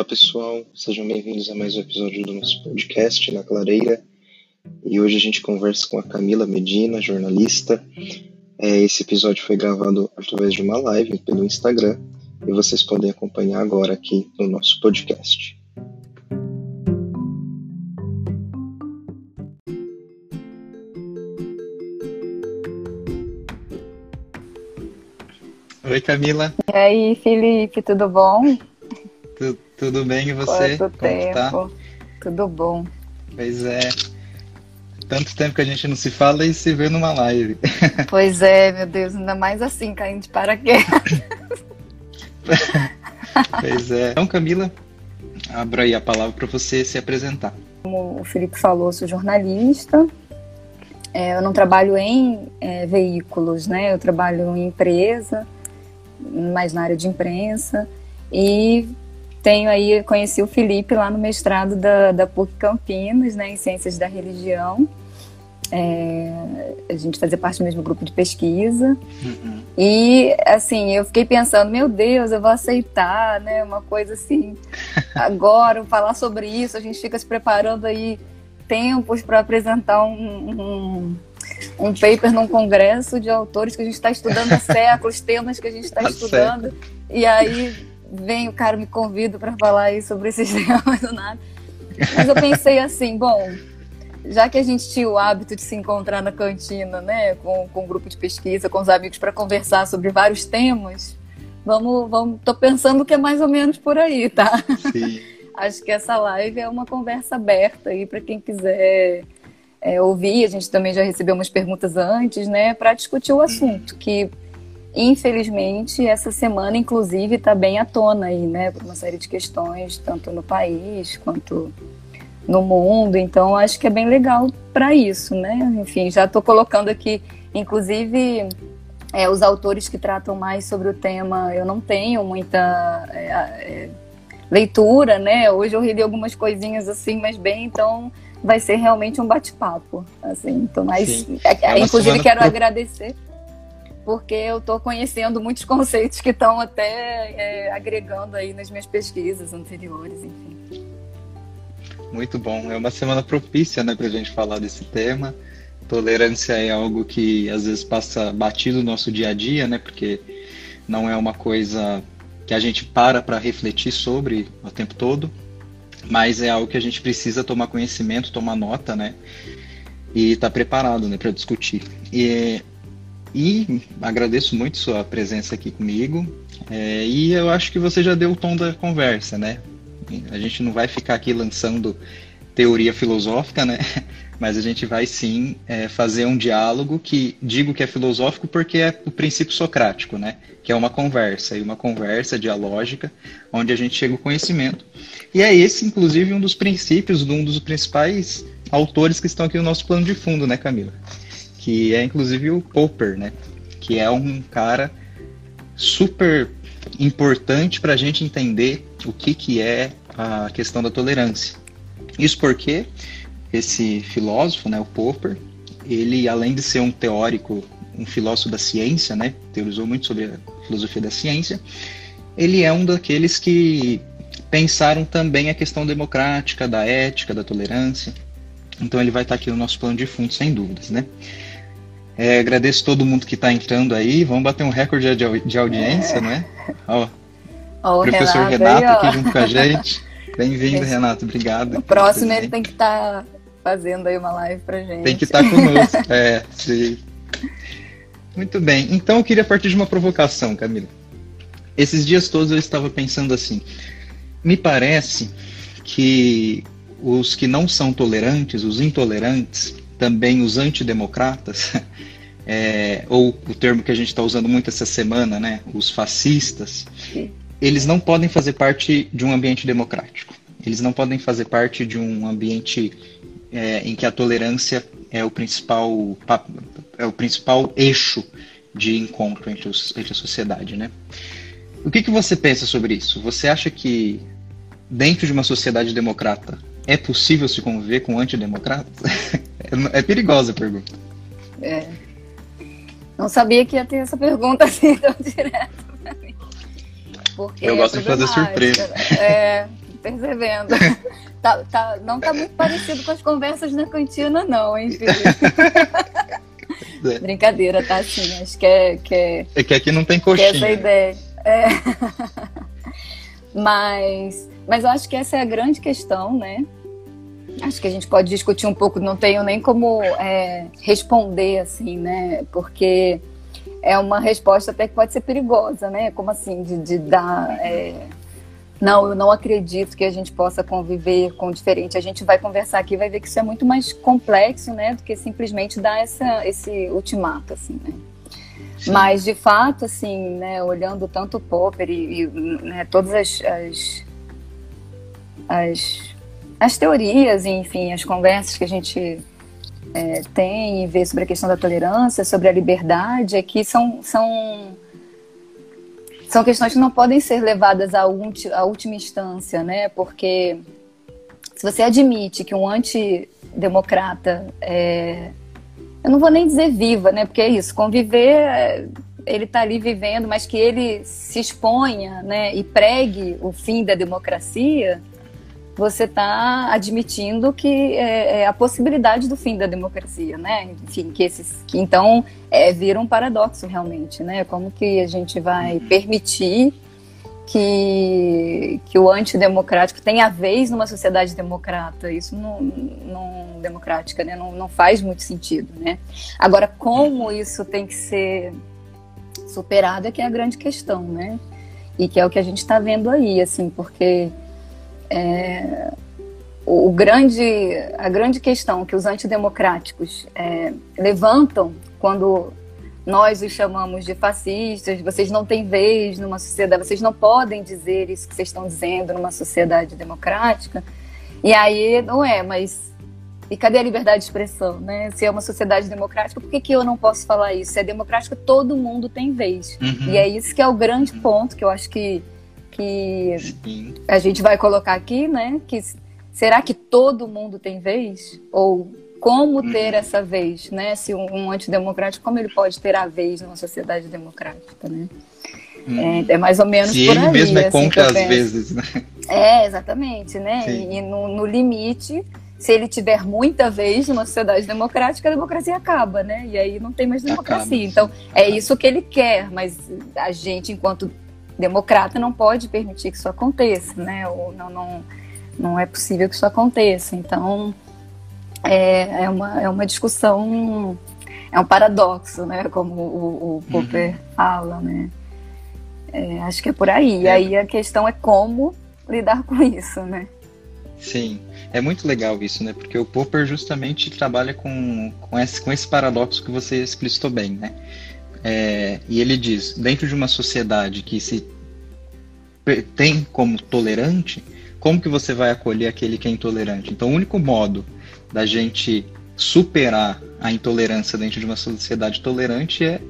Olá pessoal, sejam bem-vindos a mais um episódio do nosso podcast Na Clareira. E hoje a gente conversa com a Camila Medina, jornalista. É, esse episódio foi gravado através de uma live pelo Instagram e vocês podem acompanhar agora aqui no nosso podcast. Oi, Camila. E aí, Felipe, tudo bom? Tu, tudo bem e você? Quanto Como tempo? Tá? Tudo bom. Pois é. Tanto tempo que a gente não se fala e se vê numa live. Pois é, meu Deus, ainda mais assim, caindo de paraquedas. pois é. Então, Camila, abro aí a palavra para você se apresentar. Como o Felipe falou, sou jornalista. É, eu não trabalho em é, veículos, né? Eu trabalho em empresa mais na área de imprensa. E tenho aí, conheci o Felipe lá no mestrado da, da PUC Campinas, né, em Ciências da Religião. É, a gente fazia parte do mesmo grupo de pesquisa. Uhum. E, assim, eu fiquei pensando, meu Deus, eu vou aceitar, né, uma coisa assim, agora, falar sobre isso, a gente fica se preparando aí tempos para apresentar um, um um paper num congresso de autores que a gente está estudando há séculos, temas que a gente está tá estudando. E aí vem o cara me convida para falar aí sobre esses temas do nada. Mas eu pensei assim, bom, já que a gente tinha o hábito de se encontrar na cantina, né, com, com um grupo de pesquisa, com os amigos para conversar sobre vários temas, vamos, vamos, tô pensando que é mais ou menos por aí, tá? Sim. Acho que essa live é uma conversa aberta aí para quem quiser é, ouvir. A gente também já recebeu umas perguntas antes, né, para discutir o assunto, que infelizmente essa semana, inclusive, está bem à tona aí, né, por uma série de questões, tanto no país quanto no mundo. Então, acho que é bem legal para isso, né? Enfim, já estou colocando aqui, inclusive. É, os autores que tratam mais sobre o tema, eu não tenho muita é, é, leitura, né? Hoje eu reli algumas coisinhas assim, mas bem, então vai ser realmente um bate-papo, assim. Então, mas, é, é inclusive quero pro... agradecer porque eu estou conhecendo muitos conceitos que estão até é, agregando aí nas minhas pesquisas anteriores, enfim. Muito bom. É uma semana propícia, né, para a gente falar desse tema. Tolerância é algo que às vezes passa batido no nosso dia a dia, né, porque não é uma coisa que a gente para para refletir sobre o tempo todo mas é algo que a gente precisa tomar conhecimento, tomar nota, né? E estar tá preparado, né, para discutir. E, e agradeço muito sua presença aqui comigo. É, e eu acho que você já deu o tom da conversa, né? A gente não vai ficar aqui lançando teoria filosófica, né? Mas a gente vai sim é, fazer um diálogo que digo que é filosófico porque é o princípio socrático, né? Que é uma conversa e uma conversa dialógica onde a gente chega ao conhecimento. E é esse, inclusive, um dos princípios de um dos principais autores que estão aqui no nosso plano de fundo, né, Camila? Que é inclusive o Popper, né? Que é um cara super importante para a gente entender o que, que é a questão da tolerância. Isso porque esse filósofo, né, o Popper, ele além de ser um teórico, um filósofo da ciência, né, teorizou muito sobre a filosofia da ciência, ele é um daqueles que pensaram também a questão democrática, da ética, da tolerância. Então ele vai estar aqui no nosso plano de fundo, sem dúvidas, né? É, agradeço todo mundo que está entrando aí. Vamos bater um recorde de, de audiência, é. né? Ó, o professor Renato, Renato aí, aqui junto com a gente. Bem-vindo, Renato. Obrigado. O próximo ele tem que estar tá fazendo aí uma live pra gente. Tem que estar tá conosco. é, sim. Muito bem. Então eu queria partir de uma provocação, Camila. Esses dias todos eu estava pensando assim. Me parece que os que não são tolerantes, os intolerantes, também os antidemocratas, é, ou o termo que a gente está usando muito essa semana, né, os fascistas, eles não podem fazer parte de um ambiente democrático. Eles não podem fazer parte de um ambiente é, em que a tolerância é o principal é o principal eixo de encontro entre, os, entre a sociedade, né? O que, que você pensa sobre isso? Você acha que dentro de uma sociedade democrata é possível se conviver com antidemocratas? é, é perigosa a pergunta. É. Não sabia que ia ter essa pergunta assim tão direta Porque Eu gosto de fazer surpresa. É, percebendo. tá, tá, não tá muito parecido com as conversas na cantina, não, hein, filho? É. Brincadeira, tá assim. Acho que é. Que é, é que aqui não tem coxinha. Que é essa ideia. É. mas, mas eu acho que essa é a grande questão, né? Acho que a gente pode discutir um pouco, não tenho nem como é, responder assim, né? Porque é uma resposta até que pode ser perigosa, né? Como assim, de, de dar. É... Não, eu não acredito que a gente possa conviver com o diferente. A gente vai conversar aqui vai ver que isso é muito mais complexo, né? Do que simplesmente dar essa, esse ultimato, assim, né? Sim. Mas, de fato, assim, né, olhando tanto o Popper e, e né, todas as, as, as, as teorias, enfim, as conversas que a gente é, tem e vê sobre a questão da tolerância, sobre a liberdade, é que são, são, são questões que não podem ser levadas à, ulti, à última instância, né? Porque se você admite que um antidemocrata é, eu não vou nem dizer viva, né? Porque é isso, conviver, é, ele está ali vivendo, mas que ele se exponha, né? E pregue o fim da democracia, você está admitindo que é, é, a possibilidade do fim da democracia, né? Enfim, que esses, que então é, vira um paradoxo realmente, né? Como que a gente vai uhum. permitir que, que o antidemocrático tenha vez numa sociedade democrata? Isso não, não democrática, né? Não, não faz muito sentido, né? Agora, como isso tem que ser superado é que é a grande questão, né? E que é o que a gente está vendo aí, assim, porque é, o grande, a grande questão que os antidemocráticos é, levantam quando nós os chamamos de fascistas, vocês não têm vez numa sociedade, vocês não podem dizer isso que vocês estão dizendo numa sociedade democrática. E aí, não é, mas e cadê a liberdade de expressão, né? Se é uma sociedade democrática, por que, que eu não posso falar isso? Se é democrática, todo mundo tem vez. Uhum. E é isso que é o grande ponto que eu acho que que Sim. a gente vai colocar aqui, né? Que será que todo mundo tem vez? Ou como uhum. ter essa vez, né? Se um, um, antidemocrático, como ele pode ter a vez numa sociedade democrática, né? Uhum. É, é, mais ou menos Se por ele aí. mesmo é assim, contra às vezes, né? É, exatamente, né? Sim. E no, no limite, se ele tiver muita vez numa sociedade democrática, a democracia acaba, né? E aí não tem mais democracia. Acaba, então, é isso que ele quer, mas a gente, enquanto democrata não pode permitir que isso aconteça, né? Ou não, não, não é possível que isso aconteça. Então, é, é, uma, é uma discussão, é um paradoxo, né? Como o, o Popper uhum. fala, né? É, acho que é por aí. E é. aí a questão é como lidar com isso, né? Sim, é muito legal isso, né? Porque o Popper justamente trabalha com, com, esse, com esse paradoxo que você explicitou bem, né? É, e ele diz: dentro de uma sociedade que se tem como tolerante, como que você vai acolher aquele que é intolerante? Então, o único modo da gente superar a intolerância dentro de uma sociedade tolerante é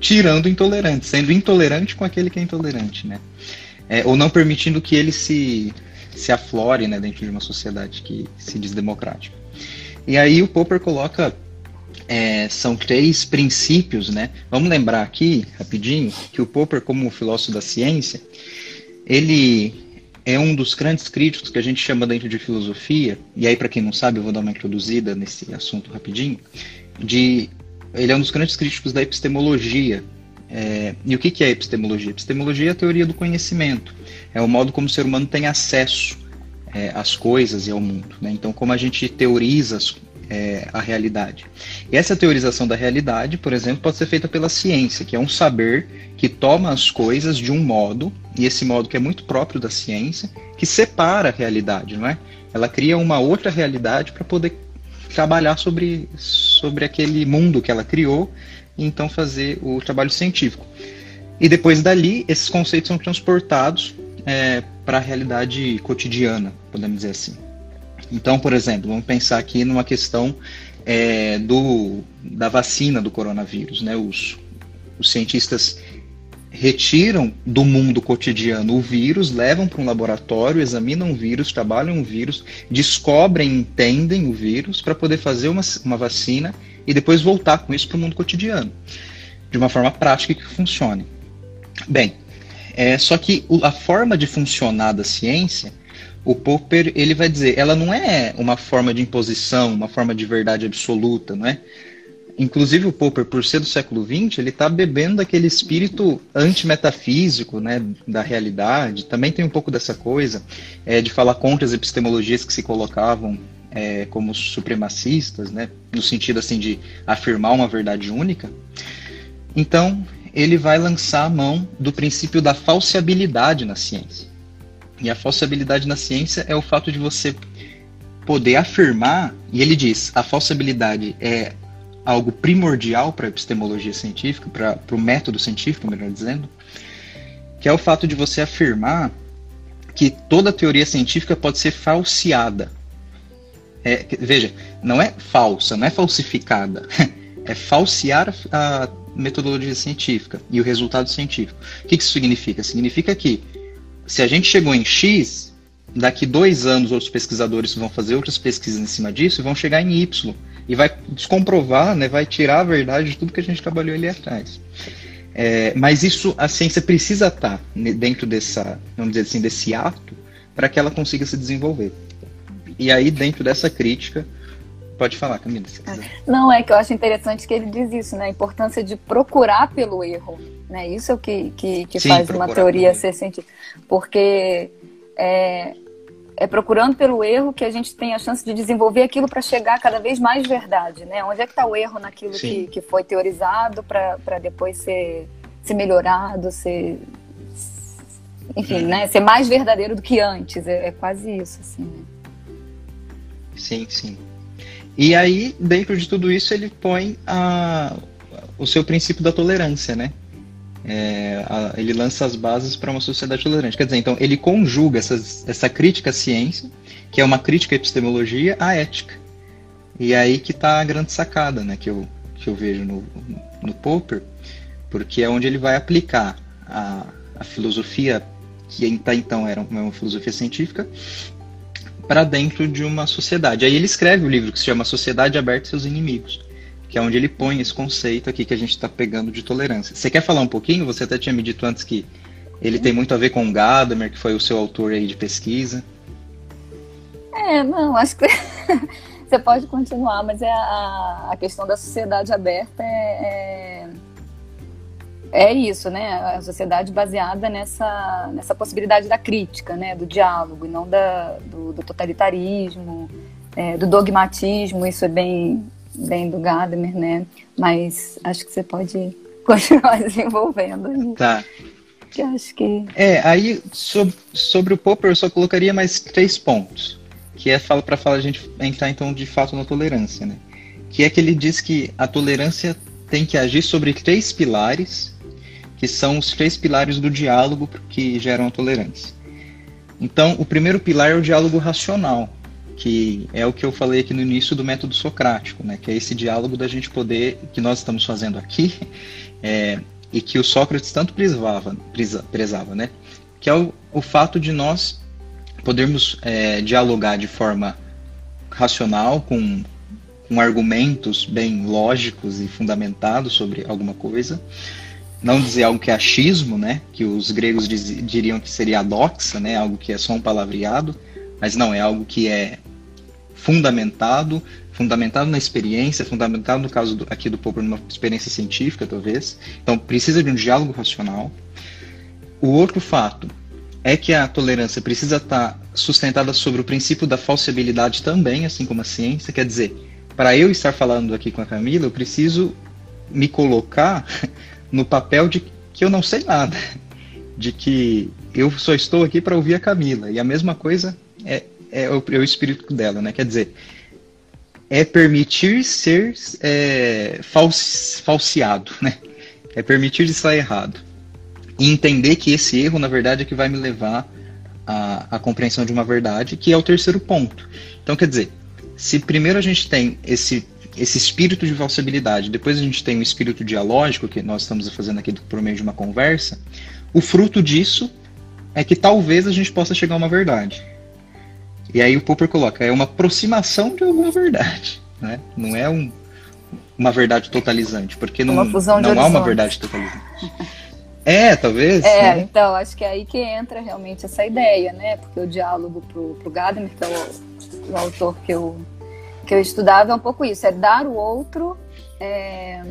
tirando o intolerante, sendo intolerante com aquele que é intolerante, né? É, ou não permitindo que ele se, se aflore né, dentro de uma sociedade que se diz democrática. E aí o Popper coloca é, são três princípios, né? Vamos lembrar aqui, rapidinho, que o Popper, como filósofo da ciência, ele é um dos grandes críticos que a gente chama dentro de filosofia, e aí para quem não sabe, eu vou dar uma introduzida nesse assunto rapidinho, de ele é um dos grandes críticos da epistemologia. É, e o que, que é epistemologia? Epistemologia é a teoria do conhecimento, é o modo como o ser humano tem acesso é, às coisas e ao mundo. Né? Então, como a gente teoriza as, é, a realidade. E essa teorização da realidade, por exemplo, pode ser feita pela ciência, que é um saber que toma as coisas de um modo, e esse modo que é muito próprio da ciência, que separa a realidade, não é? Ela cria uma outra realidade para poder trabalhar sobre, sobre aquele mundo que ela criou e então fazer o trabalho científico. E depois dali, esses conceitos são transportados é, para a realidade cotidiana, podemos dizer assim. Então, por exemplo, vamos pensar aqui numa questão é, do, da vacina do coronavírus. Né? Os, os cientistas retiram do mundo cotidiano o vírus, levam para um laboratório, examinam o vírus, trabalham o vírus, descobrem, entendem o vírus para poder fazer uma, uma vacina e depois voltar com isso para o mundo cotidiano, de uma forma prática que funcione. Bem, é, só que a forma de funcionar da ciência o Popper ele vai dizer, ela não é uma forma de imposição, uma forma de verdade absoluta, não é? Inclusive o Popper, por ser do século XX, ele está bebendo daquele espírito antimetafísico, né, da realidade. Também tem um pouco dessa coisa é, de falar contra as epistemologias que se colocavam é, como supremacistas, né, no sentido assim de afirmar uma verdade única. Então ele vai lançar a mão do princípio da falseabilidade na ciência. E a falseabilidade na ciência é o fato de você poder afirmar, e ele diz, a falseabilidade é algo primordial para a epistemologia científica, para o método científico, melhor dizendo, que é o fato de você afirmar que toda teoria científica pode ser falseada. É, veja, não é falsa, não é falsificada, é falsear a metodologia científica e o resultado científico. O que isso significa? Significa que se a gente chegou em X, daqui dois anos outros pesquisadores vão fazer outras pesquisas em cima disso e vão chegar em Y e vai descomprovar, né, vai tirar a verdade de tudo que a gente trabalhou ali atrás. É, mas isso a ciência precisa estar dentro dessa, vamos dizer assim, desse ato para que ela consiga se desenvolver. E aí dentro dessa crítica Pode falar, Camila. Se quiser. Não, é que eu acho interessante que ele diz isso, né? A importância de procurar pelo erro. Né? Isso é o que, que, que Sim, faz uma teoria ser científica. Porque é, é procurando pelo erro que a gente tem a chance de desenvolver aquilo para chegar cada vez mais verdade, né? Onde é que está o erro naquilo que, que foi teorizado para depois ser, ser melhorado, ser enfim, uhum. né? Ser mais verdadeiro do que antes. É, é quase isso, assim. Né? Sim, sim. E aí, dentro de tudo isso, ele põe a, o seu princípio da tolerância, né? É, a, ele lança as bases para uma sociedade tolerante. Quer dizer, então, ele conjuga essas, essa crítica à ciência, que é uma crítica à epistemologia, à ética. E é aí que está a grande sacada né, que, eu, que eu vejo no, no Popper, porque é onde ele vai aplicar a, a filosofia, que até então era uma filosofia científica, para dentro de uma sociedade. Aí ele escreve o livro que se chama Sociedade Aberta e Seus Inimigos que é onde ele põe esse conceito aqui que a gente está pegando de tolerância. Você quer falar um pouquinho? Você até tinha me dito antes que ele tem muito a ver com o Gadamer, que foi o seu autor aí de pesquisa. É, não, acho que você pode continuar, mas é a, a questão da sociedade aberta é, é, é, isso, né? A sociedade baseada nessa, nessa possibilidade da crítica, né? Do diálogo, e não da, do, do totalitarismo, é, do dogmatismo. Isso é bem bem do Gadamer, né? Mas acho que você pode continuar desenvolvendo. Tá. Que acho que. É, aí sobre, sobre o Popper eu só colocaria mais três pontos. Que é para falar a gente entrar então de fato na tolerância, né? Que é que ele diz que a tolerância tem que agir sobre três pilares, que são os três pilares do diálogo que geram a tolerância. Então, o primeiro pilar é o diálogo racional, que é o que eu falei aqui no início do método socrático, né? Que é esse diálogo da gente poder, que nós estamos fazendo aqui, é, e que o Sócrates tanto prezava, prezava, né? Que é o, o fato de nós podermos é, dialogar de forma racional, com, com argumentos bem lógicos e fundamentados sobre alguma coisa, não dizer algo que é achismo, né? Que os gregos diz, diriam que seria doxa, né? Algo que é só um palavreado, mas não, é algo que é fundamentado, fundamentado na experiência, fundamentado no caso do, aqui do Popper numa experiência científica, talvez. Então, precisa de um diálogo racional. O outro fato é que a tolerância precisa estar sustentada sobre o princípio da falsibilidade também, assim como a ciência. Quer dizer, para eu estar falando aqui com a Camila, eu preciso me colocar no papel de que eu não sei nada, de que eu só estou aqui para ouvir a Camila. E a mesma coisa é, é, o, é o espírito dela, né? Quer dizer, é permitir ser é, falseado, né? É permitir estar errado. E entender que esse erro, na verdade, é que vai me levar à, à compreensão de uma verdade, que é o terceiro ponto. Então, quer dizer, se primeiro a gente tem esse, esse espírito de falsibilidade, depois a gente tem o espírito dialógico, que nós estamos fazendo aqui por meio de uma conversa, o fruto disso é que talvez a gente possa chegar a uma verdade. E aí o Popper coloca, é uma aproximação de alguma verdade, né? Não é um, uma verdade totalizante, porque não, não há uma verdade totalizante. É, talvez. É, né? então, acho que é aí que entra realmente essa ideia, né? Porque o diálogo pro, pro Gadamer, que é o, o autor que eu, que eu estudava, é um pouco isso, é dar o outro é,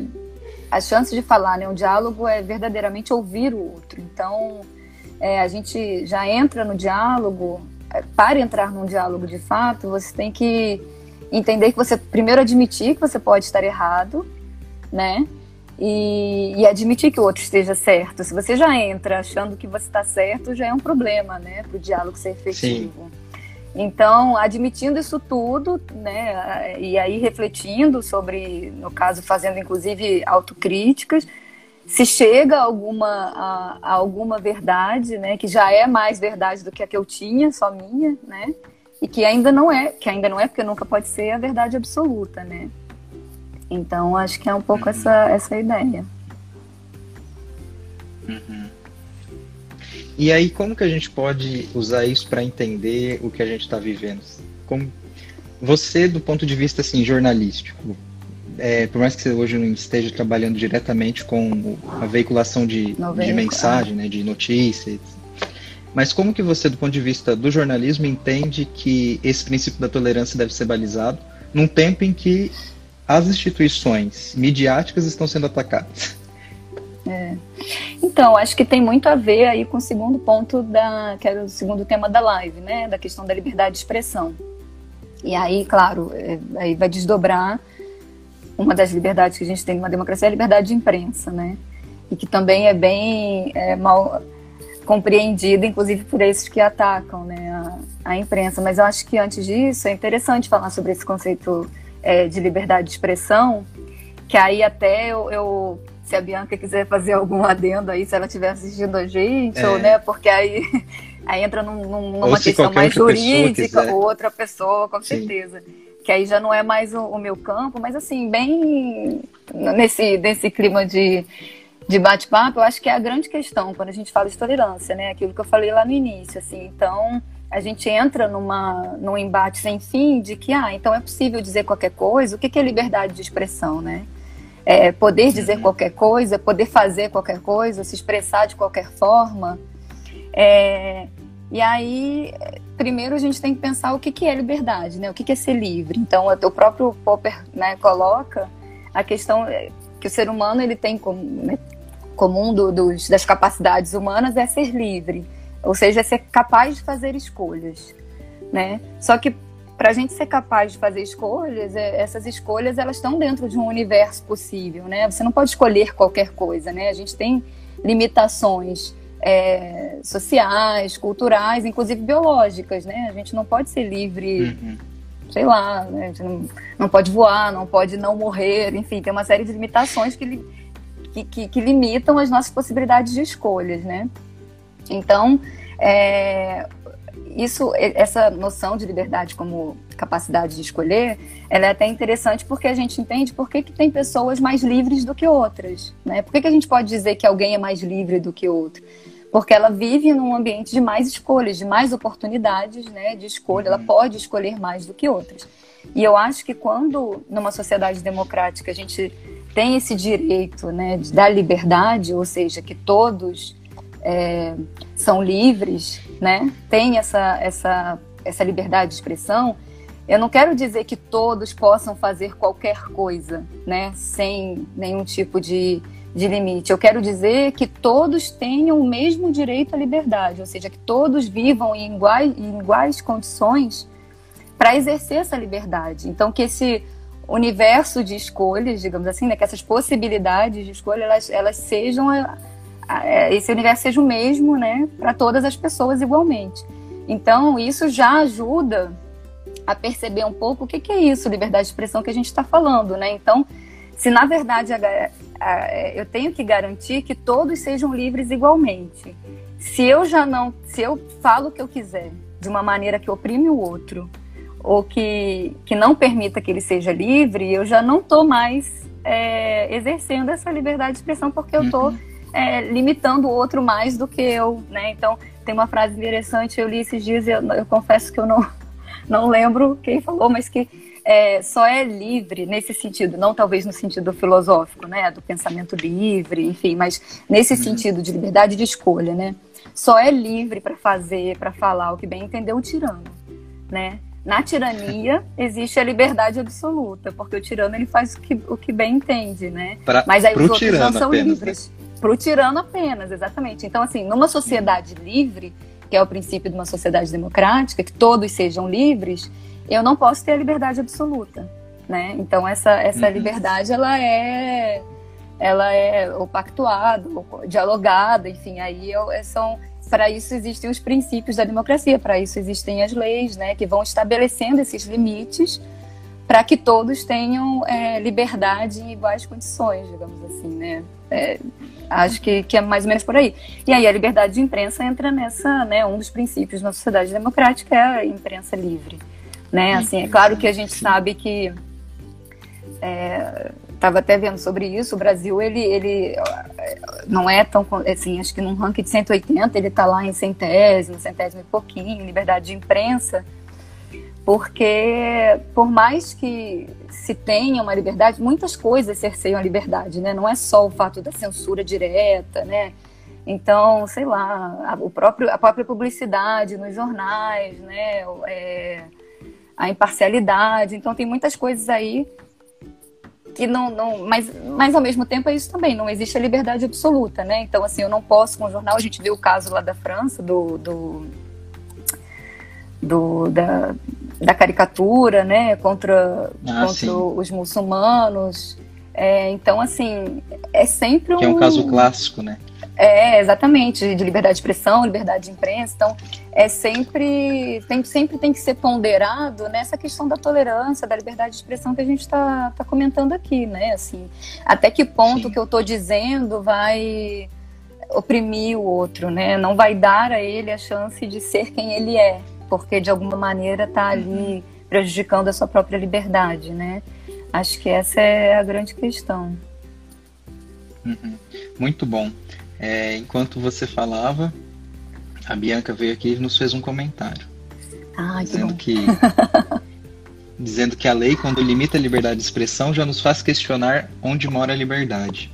a chance de falar, né? Um diálogo é verdadeiramente ouvir o outro. Então, é, a gente já entra no diálogo, para entrar num diálogo de fato, você tem que entender que você primeiro admitir que você pode estar errado, né? E, e, admitir que o outro esteja certo. Se você já entra achando que você está certo, já é um problema, né, para o diálogo ser efetivo. Sim. Então, admitindo isso tudo, né, e aí refletindo sobre, no caso, fazendo inclusive autocríticas, se chega a alguma, a, a alguma verdade, né, que já é mais verdade do que a que eu tinha, só minha, né, e que ainda não é, que ainda não é, porque nunca pode ser a verdade absoluta, né. Então, acho que é um pouco uhum. essa, essa ideia. Uhum. E aí, como que a gente pode usar isso para entender o que a gente está vivendo? Como você, do ponto de vista assim, jornalístico, é, por mais que você hoje não esteja trabalhando diretamente com a veiculação de, de mensagem, né, de notícias, mas como que você, do ponto de vista do jornalismo, entende que esse princípio da tolerância deve ser balizado num tempo em que as instituições midiáticas estão sendo atacadas. É. Então, acho que tem muito a ver aí com o segundo ponto da, que era o segundo tema da live, né, da questão da liberdade de expressão. E aí, claro, é, aí vai desdobrar uma das liberdades que a gente tem numa democracia, é a liberdade de imprensa, né, e que também é bem é, mal compreendida, inclusive por esses que atacam, né, a, a imprensa. Mas eu acho que antes disso é interessante falar sobre esse conceito é, de liberdade de expressão, que aí até eu, eu, se a Bianca quiser fazer algum adendo aí, se ela estiver assistindo a gente, é. ou, né, porque aí, aí entra num, numa questão mais jurídica, ou outra pessoa, com Sim. certeza. Que aí já não é mais o, o, meu campo, mas assim, bem nesse, nesse clima de, de bate-papo, eu acho que é a grande questão quando a gente fala de tolerância, né? Aquilo que eu falei lá no início, assim. Então, a gente entra numa, num embate sem fim de que, ah, então é possível dizer qualquer coisa. O que é liberdade de expressão, né? É poder dizer qualquer coisa, poder fazer qualquer coisa, se expressar de qualquer forma. É, e aí, primeiro a gente tem que pensar o que, que é liberdade, né? O que, que é ser livre. Então, o próprio Popper né, coloca a questão que o ser humano ele tem como, né, comum do, dos, das capacidades humanas é ser livre. Ou seja, é ser capaz de fazer escolhas, né? Só que para a gente ser capaz de fazer escolhas, é, essas escolhas elas estão dentro de um universo possível, né? Você não pode escolher qualquer coisa, né? A gente tem limitações é, sociais, culturais, inclusive biológicas, né? A gente não pode ser livre, uhum. sei lá, né? a gente não, não pode voar, não pode não morrer, enfim, tem uma série de limitações que, que, que, que limitam as nossas possibilidades de escolhas, né? Então, é, isso, essa noção de liberdade como capacidade de escolher, ela é até interessante porque a gente entende por que, que tem pessoas mais livres do que outras, né? Por que, que a gente pode dizer que alguém é mais livre do que outro? Porque ela vive num ambiente de mais escolhas, de mais oportunidades, né, de escolha, ela uhum. pode escolher mais do que outras. E eu acho que quando numa sociedade democrática a gente tem esse direito, né, da liberdade, ou seja, que todos é, são livres, né? Tem essa, essa, essa liberdade de expressão. Eu não quero dizer que todos possam fazer qualquer coisa, né? Sem nenhum tipo de, de limite. Eu quero dizer que todos tenham o mesmo direito à liberdade, ou seja, que todos vivam em iguais, em iguais condições para exercer essa liberdade. Então, que esse universo de escolhas, digamos assim, né, que essas possibilidades de escolha, elas, elas sejam é, esse universo seja o mesmo, né, para todas as pessoas igualmente. Então, isso já ajuda a perceber um pouco o que, que é isso, liberdade de expressão que a gente está falando, né? Então, se na verdade eu tenho que garantir que todos sejam livres igualmente. Se eu já não, se eu falo o que eu quiser de uma maneira que oprime o outro ou que, que não permita que ele seja livre, eu já não estou mais é, exercendo essa liberdade de expressão porque eu estou uhum é, limitando o outro mais do que eu, né? Então, tem uma frase interessante, eu li esses dias e eu, eu confesso que eu não, não lembro quem falou, mas que é, só é livre nesse sentido, não talvez no sentido filosófico, né, do pensamento livre, enfim, mas nesse uhum. sentido de liberdade de escolha, né, só é livre para fazer, para falar o que bem entender o tirano, né? Na tirania existe a liberdade absoluta, porque o tirano ele faz o que, o que bem entende, né? Pra, Mas aí os outros não são apenas, né? livres. Né? Para o tirano apenas, exatamente. Então, assim, numa sociedade livre, que é o princípio de uma sociedade democrática, que todos sejam livres, eu não posso ter a liberdade absoluta, né? Então essa essa uhum. liberdade ela é ela é ou pactuada, ou dialogada, enfim, aí é, são para isso existem os princípios da democracia, para isso existem as leis, né, que vão estabelecendo esses limites para que todos tenham é, liberdade em iguais condições, digamos assim, né? É, acho que, que é mais ou menos por aí. E aí a liberdade de imprensa entra nessa, né? Um dos princípios na sociedade democrática é a imprensa livre né? Assim, é claro que a gente sabe que estava é, até vendo sobre isso. O Brasil ele, ele não é tão assim, acho que num ranking de 180 ele está lá em centésimo, centésimo e pouquinho, liberdade de imprensa, porque por mais que se tenha uma liberdade, muitas coisas cerceiam a liberdade, né? Não é só o fato da censura direta, né? Então, sei lá, a, o próprio, a própria publicidade nos jornais, né? É, a imparcialidade. Então tem muitas coisas aí que não, não mas, mas ao mesmo tempo é isso também, não existe a liberdade absoluta, né? Então, assim, eu não posso, com o jornal, a gente viu o caso lá da França, do, do, do da, da caricatura, né, contra, ah, contra os muçulmanos. É, então, assim, é sempre um... Que é um caso clássico, né? É, exatamente, de liberdade de expressão, liberdade de imprensa. Então, é sempre tem, sempre tem que ser ponderado nessa questão da tolerância, da liberdade de expressão que a gente está tá comentando aqui, né? Assim, até que ponto o que eu estou dizendo vai oprimir o outro, né? Não vai dar a ele a chance de ser quem ele é, porque de alguma maneira está ali uhum. prejudicando a sua própria liberdade, né? Acho que essa é a grande questão. Uhum. Muito bom. É, enquanto você falava, a Bianca veio aqui e nos fez um comentário. Ah, dizendo que, dizendo que a lei, quando limita a liberdade de expressão, já nos faz questionar onde mora a liberdade.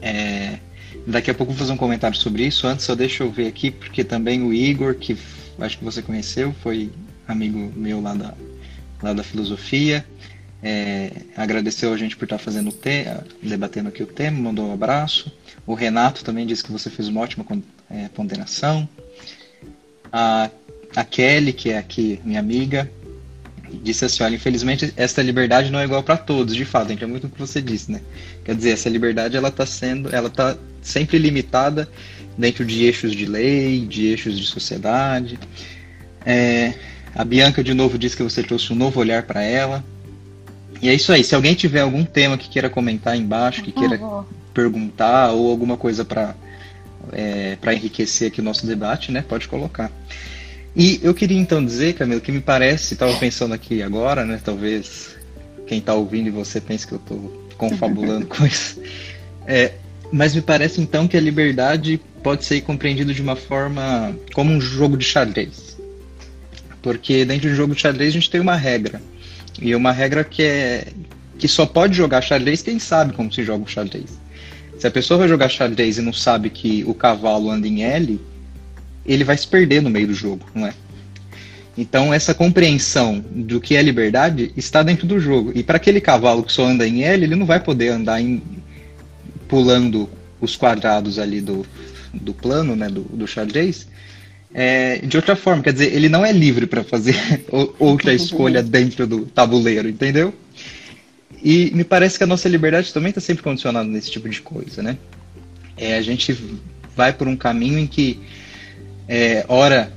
É, daqui a pouco vou fazer um comentário sobre isso. Antes, só deixa eu ver aqui, porque também o Igor, que acho que você conheceu, foi amigo meu lá da, lá da filosofia. É, agradeceu a gente por estar fazendo o te debatendo aqui o tema, mandou um abraço. O Renato também disse que você fez uma ótima é, ponderação. A, a Kelly, que é aqui minha amiga, disse assim: olha, infelizmente essa liberdade não é igual para todos, de fato, é muito o que você disse, né? Quer dizer, essa liberdade ela está sendo, ela está sempre limitada dentro de eixos de lei, de eixos de sociedade. É, a Bianca de novo disse que você trouxe um novo olhar para ela. E é isso aí. Se alguém tiver algum tema que queira comentar embaixo, que queira perguntar ou alguma coisa para é, para enriquecer aqui o nosso debate, né? Pode colocar. E eu queria então dizer, Camilo, que me parece, estava pensando aqui agora, né? Talvez quem está ouvindo e você pense que eu estou confabulando com isso. É, mas me parece então que a liberdade pode ser compreendida de uma forma como um jogo de xadrez. Porque dentro de um jogo de xadrez a gente tem uma regra. E uma regra que é que só pode jogar xadrez quem sabe como se joga o xadrez. Se a pessoa vai jogar xadrez e não sabe que o cavalo anda em L, ele vai se perder no meio do jogo, não é? Então, essa compreensão do que é liberdade está dentro do jogo. E para aquele cavalo que só anda em L, ele não vai poder andar em, pulando os quadrados ali do, do plano, né, do, do xadrez, é, de outra forma. Quer dizer, ele não é livre para fazer outra escolha dentro do tabuleiro, entendeu? E me parece que a nossa liberdade também está sempre condicionada nesse tipo de coisa, né? É, a gente vai por um caminho em que, é, ora,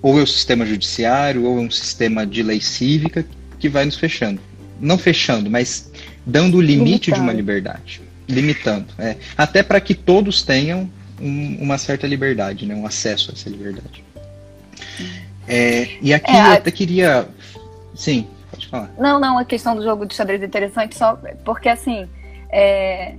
ou é o sistema judiciário, ou é um sistema de lei cívica que vai nos fechando. Não fechando, mas dando o limite Limitando. de uma liberdade. Limitando. É. Até para que todos tenham um, uma certa liberdade, né? um acesso a essa liberdade. É, e aqui é, eu até queria. Sim. Pode falar. Não, não, a questão do jogo de xadrez é interessante só porque, assim, é,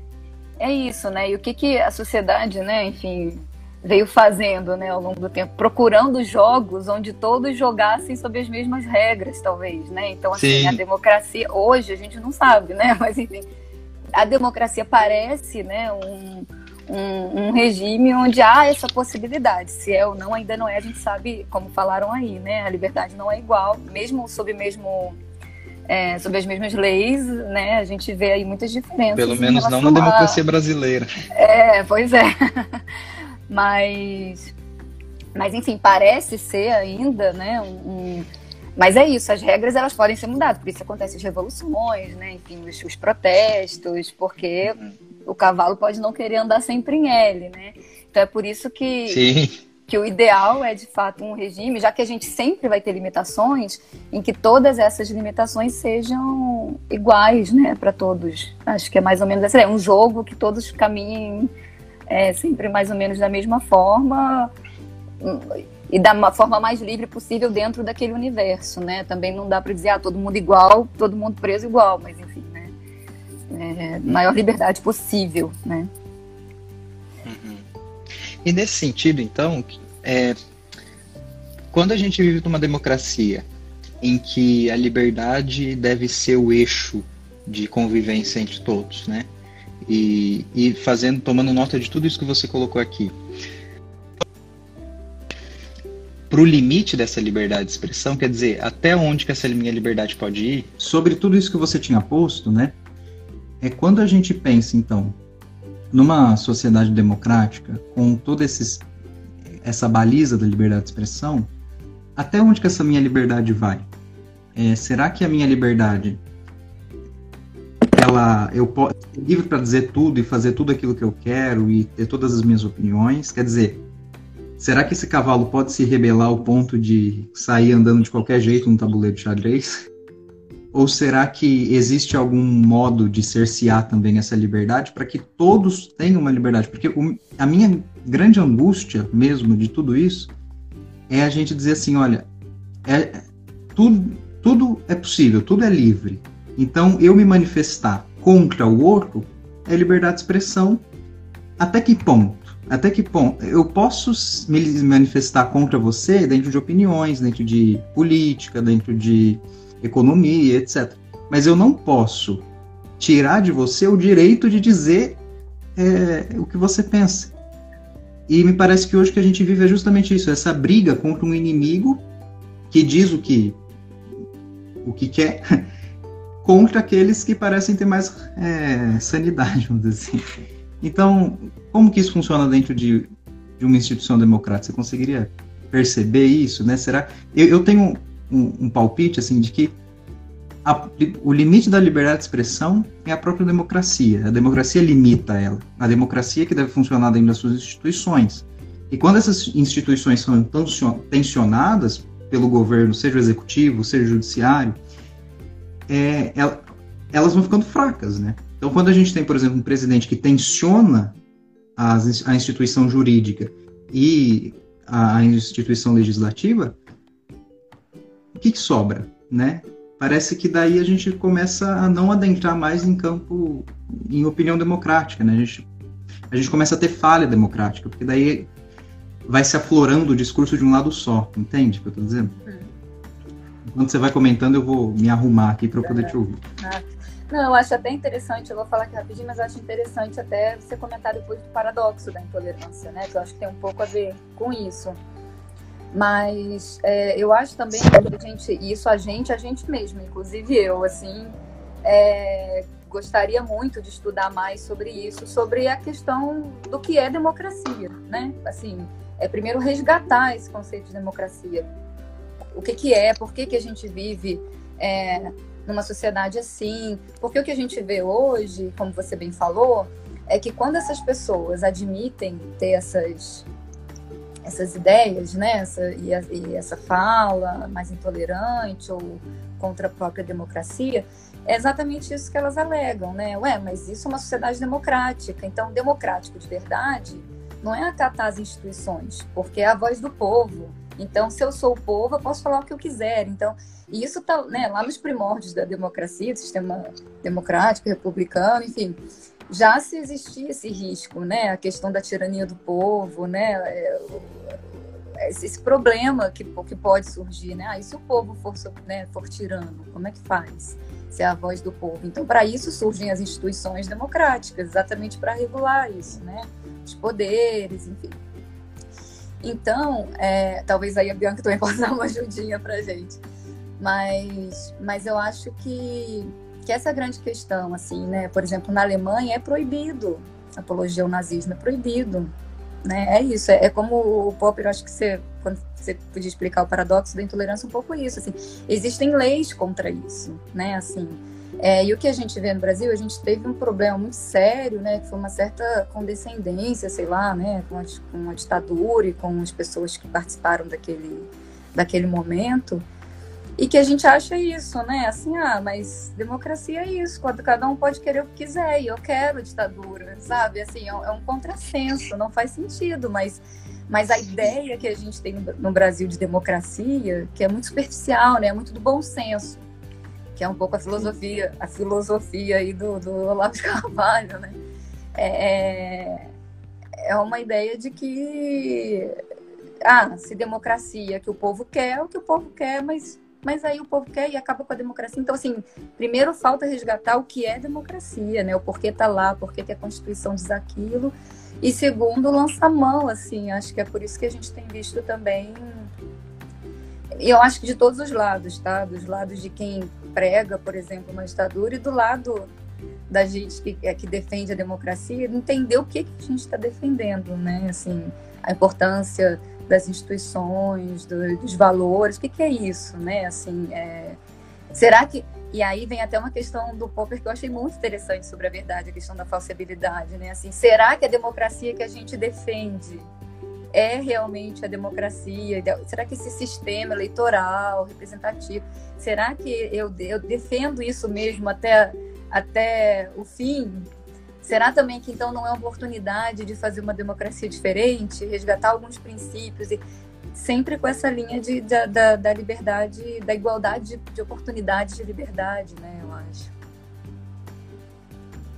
é isso, né? E o que, que a sociedade, né, enfim, veio fazendo né, ao longo do tempo, procurando jogos onde todos jogassem sob as mesmas regras, talvez, né? Então, assim, Sim. a democracia, hoje a gente não sabe, né? Mas enfim, a democracia parece né, um, um, um, regime onde há essa possibilidade. Se é ou não, ainda não é, a gente sabe, como falaram aí, né? A liberdade não é igual, mesmo sob mesmo. É, sob as mesmas leis, né? A gente vê aí muitas diferenças. Pelo menos não na democracia brasileira. É, pois é. Mas, mas enfim, parece ser ainda, né? Um, mas é isso, as regras elas podem ser mudadas, por isso acontecem as revoluções, né? Enfim, os, os protestos, porque o cavalo pode não querer andar sempre em L, né? Então é por isso que Sim que o ideal é de fato um regime, já que a gente sempre vai ter limitações, em que todas essas limitações sejam iguais, né, para todos. Acho que é mais ou menos essa é um jogo que todos caminhem é, sempre mais ou menos da mesma forma e da forma mais livre possível dentro daquele universo, né? Também não dá para dizer, ah, todo mundo igual, todo mundo preso igual, mas enfim, né? É, maior liberdade possível, né? Uhum. E nesse sentido, então, é, quando a gente vive numa democracia em que a liberdade deve ser o eixo de convivência entre todos, né? e, e fazendo, tomando nota de tudo isso que você colocou aqui. Para o limite dessa liberdade de expressão, quer dizer, até onde que essa minha liberdade pode ir? Sobre tudo isso que você tinha posto, né? É quando a gente pensa, então, numa sociedade democrática, com toda essa baliza da liberdade de expressão, até onde que essa minha liberdade vai? É, será que a minha liberdade ela eu posso livre para dizer tudo e fazer tudo aquilo que eu quero e ter todas as minhas opiniões. Quer dizer, será que esse cavalo pode se rebelar ao ponto de sair andando de qualquer jeito no tabuleiro de xadrez? Ou será que existe algum modo de cercear também essa liberdade para que todos tenham uma liberdade? Porque o, a minha grande angústia mesmo de tudo isso é a gente dizer assim, olha, é, tudo, tudo é possível, tudo é livre. Então, eu me manifestar contra o outro é liberdade de expressão. Até que ponto? Até que ponto? Eu posso me manifestar contra você dentro de opiniões, dentro de política, dentro de economia, etc. Mas eu não posso tirar de você o direito de dizer é, o que você pensa. E me parece que hoje que a gente vive é justamente isso, essa briga contra um inimigo que diz o que o que quer contra aqueles que parecem ter mais é, sanidade, vamos dizer assim. Então, como que isso funciona dentro de, de uma instituição democrática? Você conseguiria perceber isso, né? Será? Eu, eu tenho um, um, palpite assim de que a, o limite da liberdade de expressão é a própria democracia. A democracia limita ela. A democracia que deve funcionar dentro das suas instituições. E quando essas instituições são tensionadas pelo governo, seja o executivo, seja o judiciário, é, elas vão ficando fracas, né? Então, quando a gente tem, por exemplo, um presidente que tensiona as, a instituição jurídica e a instituição legislativa, o que, que sobra, né? Parece que daí a gente começa a não adentrar mais em campo, em opinião democrática, né? A gente, a gente começa a ter falha democrática, porque daí vai se aflorando o discurso de um lado só, entende o que eu estou dizendo? Hum. Enquanto você vai comentando, eu vou me arrumar aqui para eu poder te ouvir. Ah, não, eu acho até interessante, eu vou falar aqui rapidinho, mas eu acho interessante até você comentar depois do paradoxo da intolerância, né? Que eu acho que tem um pouco a ver com isso. Mas é, eu acho também que a gente, isso a gente, a gente mesmo, inclusive eu, assim, é, gostaria muito de estudar mais sobre isso, sobre a questão do que é democracia, né? Assim, é primeiro resgatar esse conceito de democracia o que, que é, por que, que a gente vive é, numa sociedade assim. Porque o que a gente vê hoje, como você bem falou, é que quando essas pessoas admitem ter essas, essas ideias, né, essa, e, a, e essa fala mais intolerante ou contra a própria democracia, é exatamente isso que elas alegam, né? Ué, mas isso é uma sociedade democrática. Então, democrático de verdade não é acatar as instituições, porque é a voz do povo, então, se eu sou o povo, eu posso falar o que eu quiser. Então, e isso está né, lá nos primórdios da democracia, do sistema democrático, republicano, enfim. já se existia esse risco, né? A questão da tirania do povo, né? É, esse problema que, que pode surgir, né? Ah, e se o povo for, né, for tirano, como é que faz? Se é a voz do povo. Então, para isso surgem as instituições democráticas, exatamente para regular isso, né? Os poderes, enfim. Então, é, talvez aí a Bianca também possa dar uma ajudinha para gente. Mas, mas eu acho que, que essa grande questão, assim, né? Por exemplo, na Alemanha é proibido apologia ao nazismo, é proibido. Né? É isso, é, é como o Popper, acho que você, quando você podia explicar o paradoxo da intolerância, um pouco isso, assim, existem leis contra isso, né, assim, é, e o que a gente vê no Brasil, a gente teve um problema muito sério, né, que foi uma certa condescendência, sei lá, né, com a, com a ditadura e com as pessoas que participaram daquele, daquele momento, e que a gente acha isso, né? Assim, ah, mas democracia é isso, quando cada um pode querer o que quiser, e eu quero ditadura, sabe? Assim, é um é contrassenso, não faz sentido, mas, mas a ideia que a gente tem no Brasil de democracia, que é muito superficial, né? É muito do bom senso, que é um pouco a filosofia, a filosofia aí do, do Olavo de Carvalho, né? É, é uma ideia de que ah, se democracia que o povo quer, é o que o povo quer, mas mas aí o povo quer e acaba com a democracia. Então, assim, primeiro falta resgatar o que é democracia, né? O porquê tá lá, porquê que a Constituição diz aquilo. E segundo, lançar mão, assim, acho que é por isso que a gente tem visto também. E eu acho que de todos os lados, tá? Dos lados de quem prega, por exemplo, uma ditadura e do lado da gente que, é, que defende a democracia, entender o que, que a gente está defendendo, né? Assim, a importância das instituições, do, dos valores, o que, que, é isso, né? Assim, é... será que e aí vem até uma questão do Popper que eu achei muito interessante sobre a verdade, a questão da falsibilidade, né? Assim, será que a democracia que a gente defende é realmente a democracia? Será que esse sistema eleitoral representativo, será que eu, eu defendo isso mesmo até até o fim? Será também que então não é uma oportunidade de fazer uma democracia diferente, resgatar alguns princípios e sempre com essa linha de, de da, da, liberdade, da igualdade de, de oportunidades de liberdade, né? Eu acho.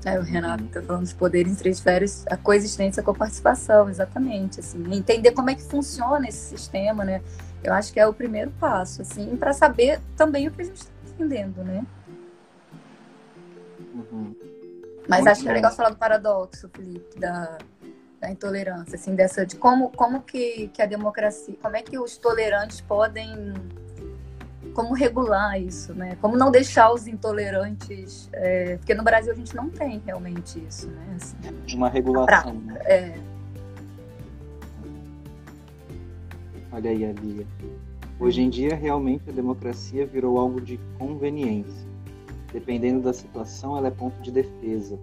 É, o Renato está falando dos poderes transferes, a coexistência com a participação, exatamente. Assim, entender como é que funciona esse sistema, né? Eu acho que é o primeiro passo, assim, para saber também o que a gente está entendendo, né? Uhum. Mas Muito acho que é legal falar do paradoxo, Felipe, da, da intolerância, assim, dessa de como, como que, que a democracia, como é que os tolerantes podem como regular isso, né? Como não deixar os intolerantes, é, porque no Brasil a gente não tem realmente isso, né? Assim, Uma regulação. Né? É. Olha aí a Bia. Hoje em dia, realmente, a democracia virou algo de conveniência. Dependendo da situação, ela é ponto de defesa.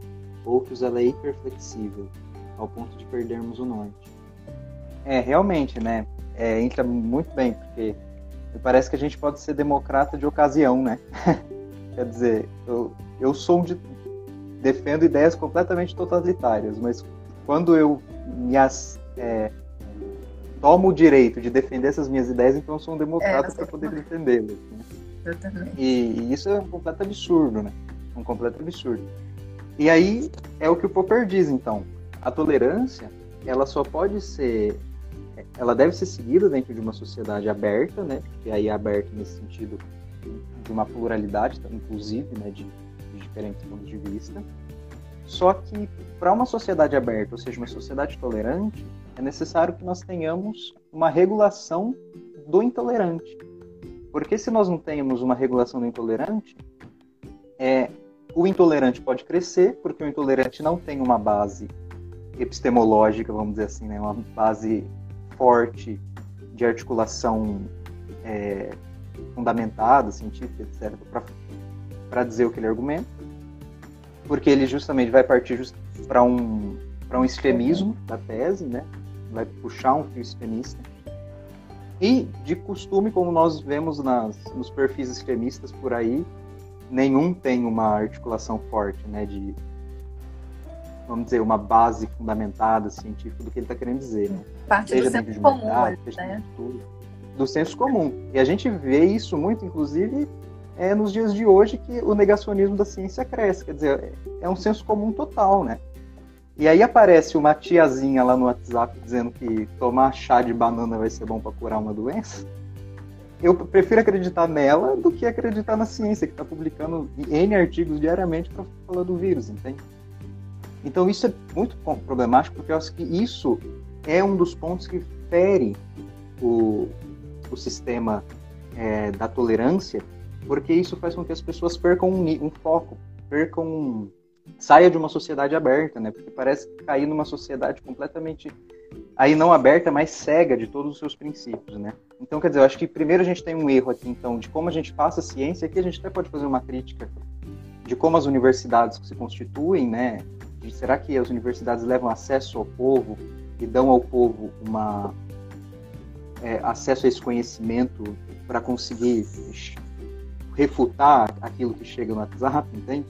Outros, ela é hiperflexível, ao ponto de perdermos o norte. É, realmente, né? É, entra muito bem, porque parece que a gente pode ser democrata de ocasião, né? Quer dizer, eu, eu sou um de, defendo ideias completamente totalitárias, mas quando eu me as, é, tomo o direito de defender essas minhas ideias, então eu sou um democrata é, para poder defendê-las. Né? E, e, isso é um completo absurdo, né? Um completo absurdo. E aí é o que o Popper diz, então. A tolerância, ela só pode ser, ela deve ser seguida dentro de uma sociedade aberta, né? E aí aberta nesse sentido de uma pluralidade, inclusive, né? De, de diferentes pontos de vista. Só que para uma sociedade aberta, ou seja, uma sociedade tolerante, é necessário que nós tenhamos uma regulação do intolerante. Porque se nós não temos uma regulação do intolerante, é, o intolerante pode crescer, porque o intolerante não tem uma base epistemológica, vamos dizer assim, né, uma base forte de articulação é, fundamentada, científica, etc., para dizer o que ele argumenta, porque ele justamente vai partir just para um, um extremismo da tese, né, vai puxar um fio extremista, e, de costume, como nós vemos nas, nos perfis extremistas por aí, nenhum tem uma articulação forte, né, de, vamos dizer, uma base fundamentada científica do que ele está querendo dizer, né? Parte seja do senso comum, né? tudo, do senso comum. E a gente vê isso muito, inclusive, é nos dias de hoje que o negacionismo da ciência cresce. Quer dizer, é um senso comum total, né? E aí aparece uma tiazinha lá no WhatsApp dizendo que tomar chá de banana vai ser bom para curar uma doença. Eu prefiro acreditar nela do que acreditar na ciência, que está publicando N artigos diariamente para falar do vírus, entende? Então isso é muito problemático, porque eu acho que isso é um dos pontos que fere o, o sistema é, da tolerância, porque isso faz com que as pessoas percam um, um foco, percam um, saia de uma sociedade aberta, né? Porque parece cair numa sociedade completamente aí não aberta, mas cega de todos os seus princípios, né? Então, quer dizer, eu acho que primeiro a gente tem um erro aqui, então, de como a gente passa a ciência, aqui a gente até pode fazer uma crítica de como as universidades se constituem, né? De, será que as universidades levam acesso ao povo e dão ao povo uma é, acesso a esse conhecimento para conseguir refutar aquilo que chega no WhatsApp, entende?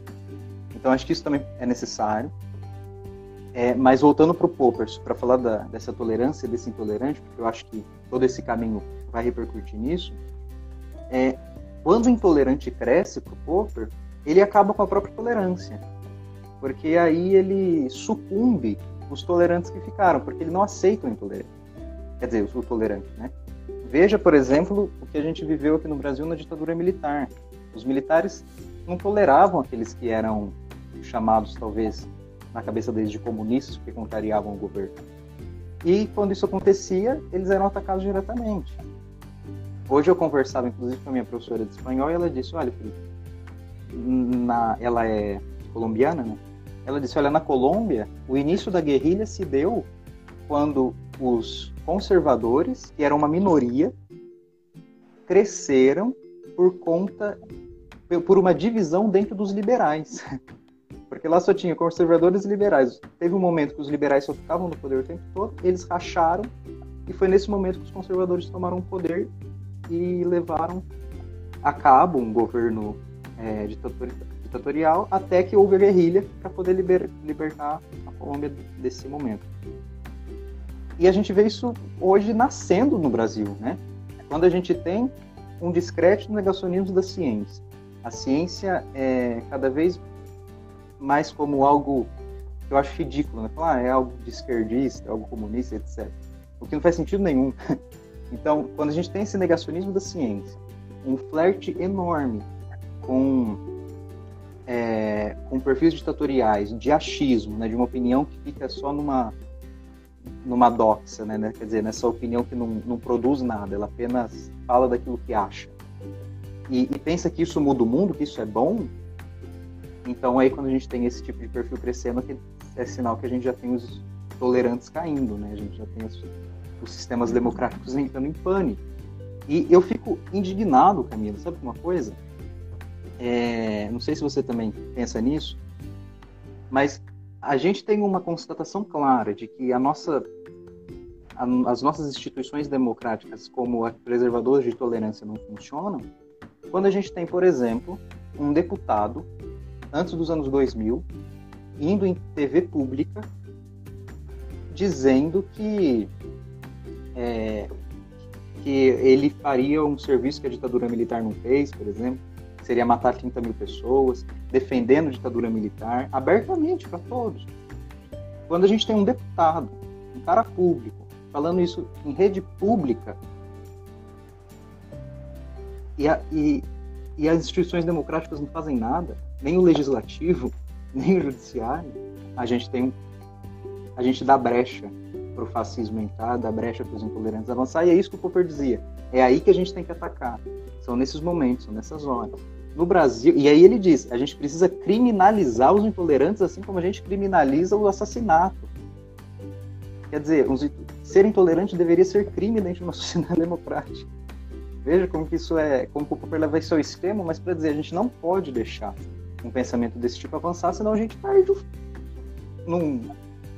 Então acho que isso também é necessário. É, mas voltando para o Poppers, para falar da, dessa tolerância, desse intolerante, porque eu acho que todo esse caminho vai repercutir nisso, é, quando o intolerante cresce para o Popper, ele acaba com a própria tolerância. Porque aí ele sucumbe os tolerantes que ficaram, porque ele não aceita o intolerante. Quer dizer, o tolerante, né? Veja, por exemplo, o que a gente viveu aqui no Brasil na ditadura militar. Os militares não toleravam aqueles que eram chamados, talvez, na cabeça deles de comunistas, porque contrariavam o governo. E quando isso acontecia, eles eram atacados diretamente. Hoje eu conversava, inclusive, com a minha professora de espanhol e ela disse: Olha, na... ela é colombiana, né? Ela disse: Olha, na Colômbia, o início da guerrilha se deu quando os conservadores, que eram uma minoria, cresceram por conta por uma divisão dentro dos liberais. Porque lá só tinha conservadores e liberais. Teve um momento que os liberais só ficavam no poder o tempo todo, eles racharam, e foi nesse momento que os conservadores tomaram o poder e levaram a cabo um governo é, ditatorial, até que houve a guerrilha para poder liber, libertar a Colômbia desse momento. E a gente vê isso hoje nascendo no Brasil, né? Quando a gente tem um discreto negacionismo da ciência. A ciência é cada vez mais como algo que eu acho ridículo, né? Falar, ah, é algo de esquerdista, é algo comunista, etc. O que não faz sentido nenhum. Então, quando a gente tem esse negacionismo da ciência, um flerte enorme com, é, com perfis ditatoriais, de achismo, né, de uma opinião que fica só numa, numa doxa, né, né, quer dizer, nessa opinião que não, não produz nada, ela apenas fala daquilo que acha. E, e pensa que isso muda o mundo, que isso é bom, então aí quando a gente tem esse tipo de perfil crescendo, é sinal que a gente já tem os tolerantes caindo, né? A gente já tem os, os sistemas democráticos entrando em pânico. E eu fico indignado, Camila, sabe uma coisa? É, não sei se você também pensa nisso, mas a gente tem uma constatação clara de que a nossa, a, as nossas instituições democráticas, como a preservadores de tolerância, não funcionam quando a gente tem, por exemplo, um deputado antes dos anos 2000, indo em TV pública, dizendo que, é, que ele faria um serviço que a ditadura militar não fez, por exemplo, seria matar 30 mil pessoas, defendendo ditadura militar, abertamente para todos. Quando a gente tem um deputado, um cara público, falando isso em rede pública, e, a, e, e as instituições democráticas não fazem nada, nem o legislativo, nem o judiciário, a gente tem a gente dá brecha para o fascismo entrar, dá brecha para os intolerantes avançar, e é isso que o Popper dizia. É aí que a gente tem que atacar. São nesses momentos, são nessas horas. No Brasil, e aí ele diz, a gente precisa criminalizar os intolerantes assim como a gente criminaliza o assassinato. Quer dizer, ser intolerante deveria ser crime dentro de uma sociedade democrática. Veja como que isso é, como o Popper leva isso ao extremo, mas para dizer, a gente não pode deixar um pensamento desse tipo avançar, senão a gente perde o, num,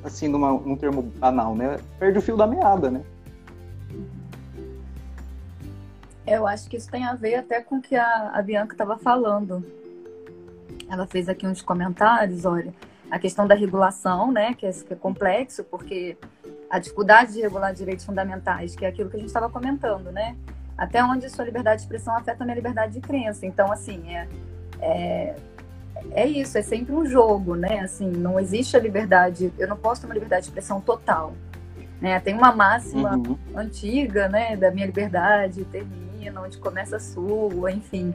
assim, numa, num termo banal, né? Perde o fio da meada, né? Eu acho que isso tem a ver até com o que a, a Bianca estava falando. Ela fez aqui uns comentários, olha, a questão da regulação, né, que é, que é complexo, porque a dificuldade de regular direitos fundamentais, que é aquilo que a gente estava comentando, né? até onde sua liberdade de expressão afeta a minha liberdade de crença. Então, assim, é, é, é isso, é sempre um jogo, né? Assim, não existe a liberdade, eu não posso ter uma liberdade de expressão total. Né? Tem uma máxima uhum. antiga, né, da minha liberdade termina, onde começa a sua, enfim.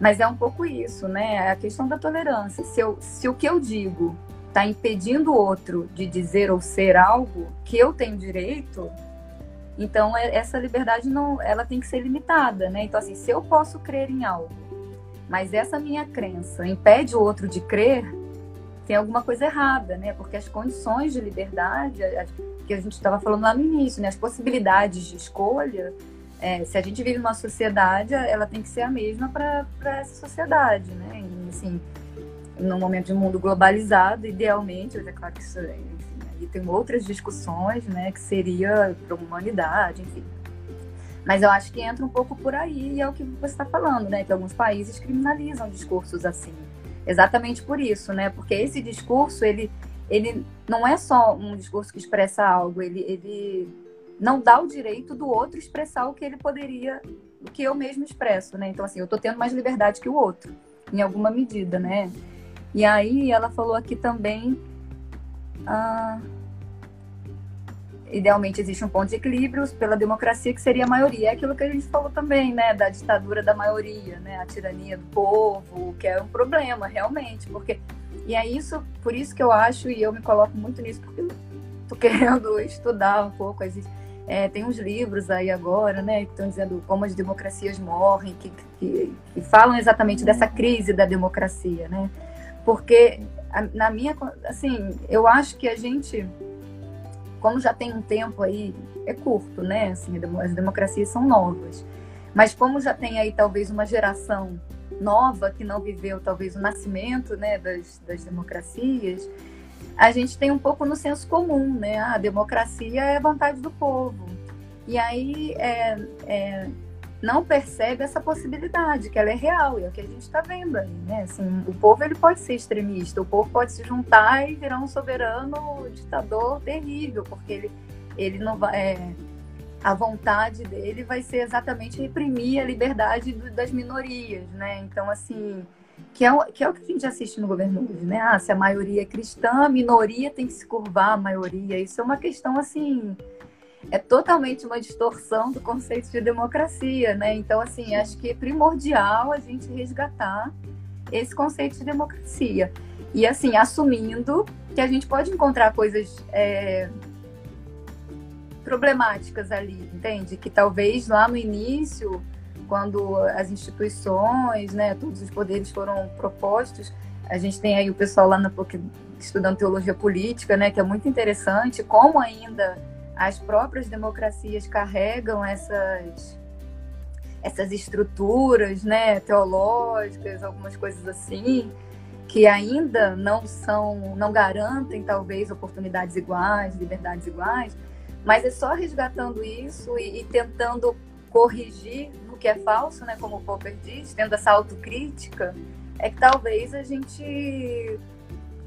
Mas é um pouco isso, né? É a questão da tolerância. Se, eu, se o que eu digo está impedindo o outro de dizer ou ser algo que eu tenho direito, então é, essa liberdade não, ela tem que ser limitada, né? Então assim, se eu posso crer em algo, mas essa minha crença impede o outro de crer, tem alguma coisa errada, né? Porque as condições de liberdade, que a gente estava falando lá no início, né? As possibilidades de escolha, é, se a gente vive numa sociedade, ela tem que ser a mesma para essa sociedade, né? E, assim, num momento de mundo globalizado, idealmente, é claro que isso, enfim, aí tem outras discussões, né? Que seria para a humanidade, enfim. Mas eu acho que entra um pouco por aí e é o que você está falando, né? Que alguns países criminalizam discursos assim. Exatamente por isso, né? Porque esse discurso, ele, ele não é só um discurso que expressa algo, ele, ele não dá o direito do outro expressar o que ele poderia, o que eu mesmo expresso, né? Então, assim, eu estou tendo mais liberdade que o outro, em alguma medida, né? E aí ela falou aqui também. Ah, idealmente existe um ponto de equilíbrio pela democracia que seria a maioria. É aquilo que a gente falou também, né, da ditadura da maioria, né, a tirania do povo, que é um problema realmente, porque e é isso, por isso que eu acho e eu me coloco muito nisso porque tô querendo estudar um pouco é, tem uns livros aí agora, né, que estão dizendo como as democracias morrem, que, que, que falam exatamente dessa crise da democracia, né? Porque na minha, assim, eu acho que a gente como já tem um tempo aí, é curto, né? Assim, as democracias são novas. Mas como já tem aí talvez uma geração nova que não viveu talvez o nascimento né, das, das democracias, a gente tem um pouco no senso comum, né? Ah, a democracia é a vontade do povo. E aí é, é, não percebe essa possibilidade, que ela é real, e é o que a gente está vendo aí, né? Assim, o povo ele pode ser extremista, o povo pode se juntar e virar um soberano ditador terrível, porque ele, ele não vai. É, a vontade dele vai ser exatamente reprimir a liberdade do, das minorias, né? Então, assim, que é, o, que é o que a gente assiste no governo hoje, né? Ah, se a maioria é cristã, a minoria tem que se curvar à maioria. Isso é uma questão, assim, é totalmente uma distorção do conceito de democracia, né? Então, assim, acho que é primordial a gente resgatar esse conceito de democracia. E, assim, assumindo que a gente pode encontrar coisas é, problemáticas ali, entende? Que talvez lá no início, quando as instituições, né, todos os poderes foram propostos, a gente tem aí o pessoal lá na PUC estudando teologia política, né, que é muito interessante, como ainda as próprias democracias carregam essas essas estruturas, né, teológicas, algumas coisas assim, que ainda não são, não garantem talvez oportunidades iguais, liberdades iguais, mas é só resgatando isso e, e tentando corrigir no que é falso, né, como o Popper diz, tendo essa autocrítica, é que talvez a gente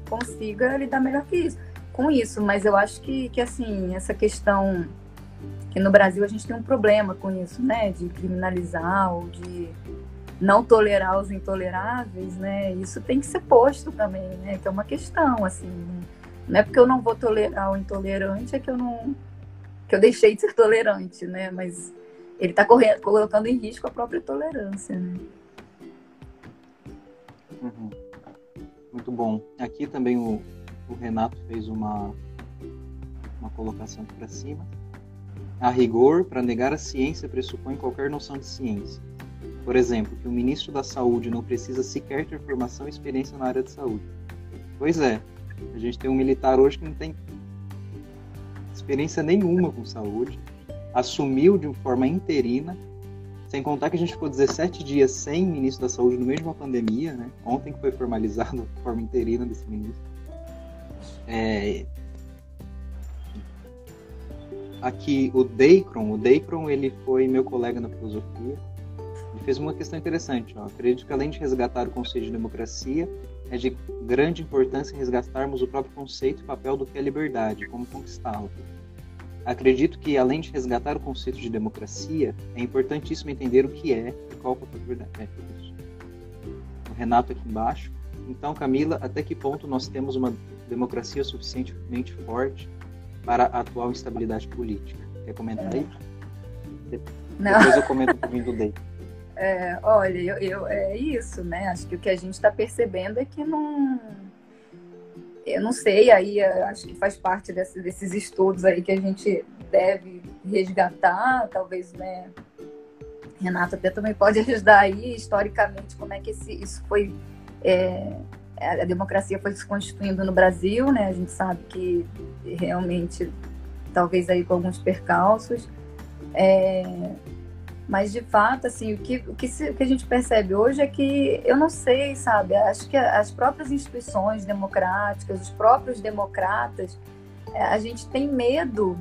consiga lidar melhor que isso com isso, mas eu acho que, que assim, essa questão que no Brasil a gente tem um problema com isso, né, de criminalizar ou de não tolerar os intoleráveis, né, isso tem que ser posto também, né, que é uma questão, assim, não é porque eu não vou tolerar o intolerante, é que eu não, que eu deixei de ser tolerante, né, mas ele está colocando em risco a própria tolerância, né. Uhum. Muito bom. Aqui também o, o Renato fez uma, uma colocação para cima. A rigor, para negar a ciência pressupõe qualquer noção de ciência. Por exemplo, que o ministro da Saúde não precisa sequer ter formação e experiência na área de saúde. Pois é, a gente tem um militar hoje que não tem experiência nenhuma com saúde, assumiu de forma interina, sem contar que a gente ficou 17 dias sem ministro da Saúde no meio de uma pandemia, né? Ontem que foi formalizado a forma interina desse ministro. É, aqui o Deicron, o Deicron ele foi meu colega na filosofia, ele fez uma questão interessante. Ó. Acredito que além de resgatar o conceito de democracia, é de grande importância resgatarmos o próprio conceito e papel do que é liberdade, como conquistá-la. Acredito que, além de resgatar o conceito de democracia, é importantíssimo entender o que é e qual é a verdade. É. O Renato aqui embaixo. Então, Camila, até que ponto nós temos uma democracia suficientemente forte para a atual instabilidade política? Quer comentar aí? Não. Depois eu comento um pouquinho do Day. É, olha, eu, eu, é isso, né? Acho que o que a gente está percebendo é que não. Eu não sei, aí acho que faz parte desse, desses estudos aí que a gente deve resgatar, talvez, né? Renato até também pode ajudar aí, historicamente, como é que esse, isso foi. É, a democracia foi se constituindo no Brasil, né? A gente sabe que realmente, talvez aí com alguns percalços. É, mas, de fato, assim, o que, o, que se, o que a gente percebe hoje é que, eu não sei, sabe, acho que as próprias instituições democráticas, os próprios democratas, é, a gente tem medo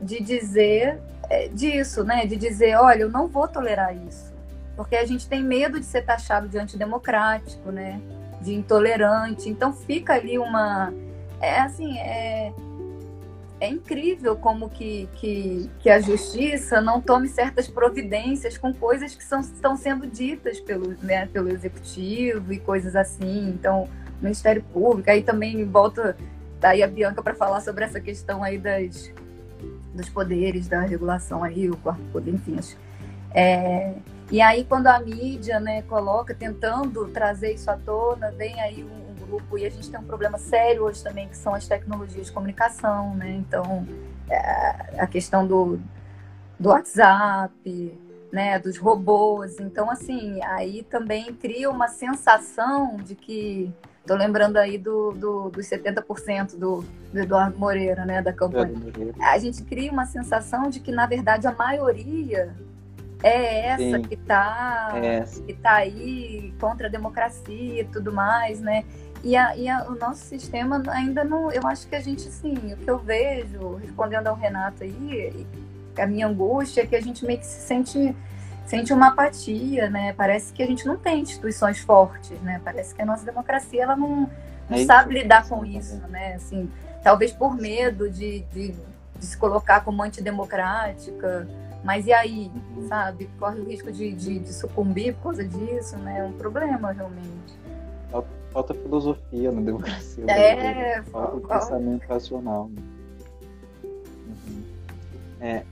de dizer é, disso, né? De dizer, olha, eu não vou tolerar isso. Porque a gente tem medo de ser taxado de antidemocrático, né? De intolerante. Então fica ali uma. É assim, é, é incrível como que, que, que, a justiça não tome certas providências com coisas que são, estão sendo ditas pelo, né, pelo executivo e coisas assim. Então, Ministério Público, aí também volta daí a Bianca para falar sobre essa questão aí das, dos poderes, da regulação aí, o quarto poder, enfim. É, e aí, quando a mídia né, coloca, tentando trazer isso à tona, vem aí um grupo e a gente tem um problema sério hoje também que são as tecnologias de comunicação, né? Então é, a questão do, do WhatsApp, né? Dos robôs. Então assim aí também cria uma sensação de que Tô lembrando aí do, do, dos 70% do, do Eduardo Moreira, né, da campanha. A gente cria uma sensação de que, na verdade, a maioria é essa Sim. que está é que tá aí contra a democracia e tudo mais, né? E, a, e a, o nosso sistema ainda não. Eu acho que a gente, assim, o que eu vejo, respondendo ao Renato aí, a minha angústia é que a gente meio que se sente, sente uma apatia, né? Parece que a gente não tem instituições fortes, né? Parece que a nossa democracia ela não, não é sabe lidar com isso, né? Assim, talvez por medo de, de, de se colocar como antidemocrática. Mas e aí, uhum. sabe? Corre o risco de, de, de sucumbir por causa disso, né? É um problema, realmente falta filosofia na democracia. É, falta qual... pensamento racional. Né? Uhum. É,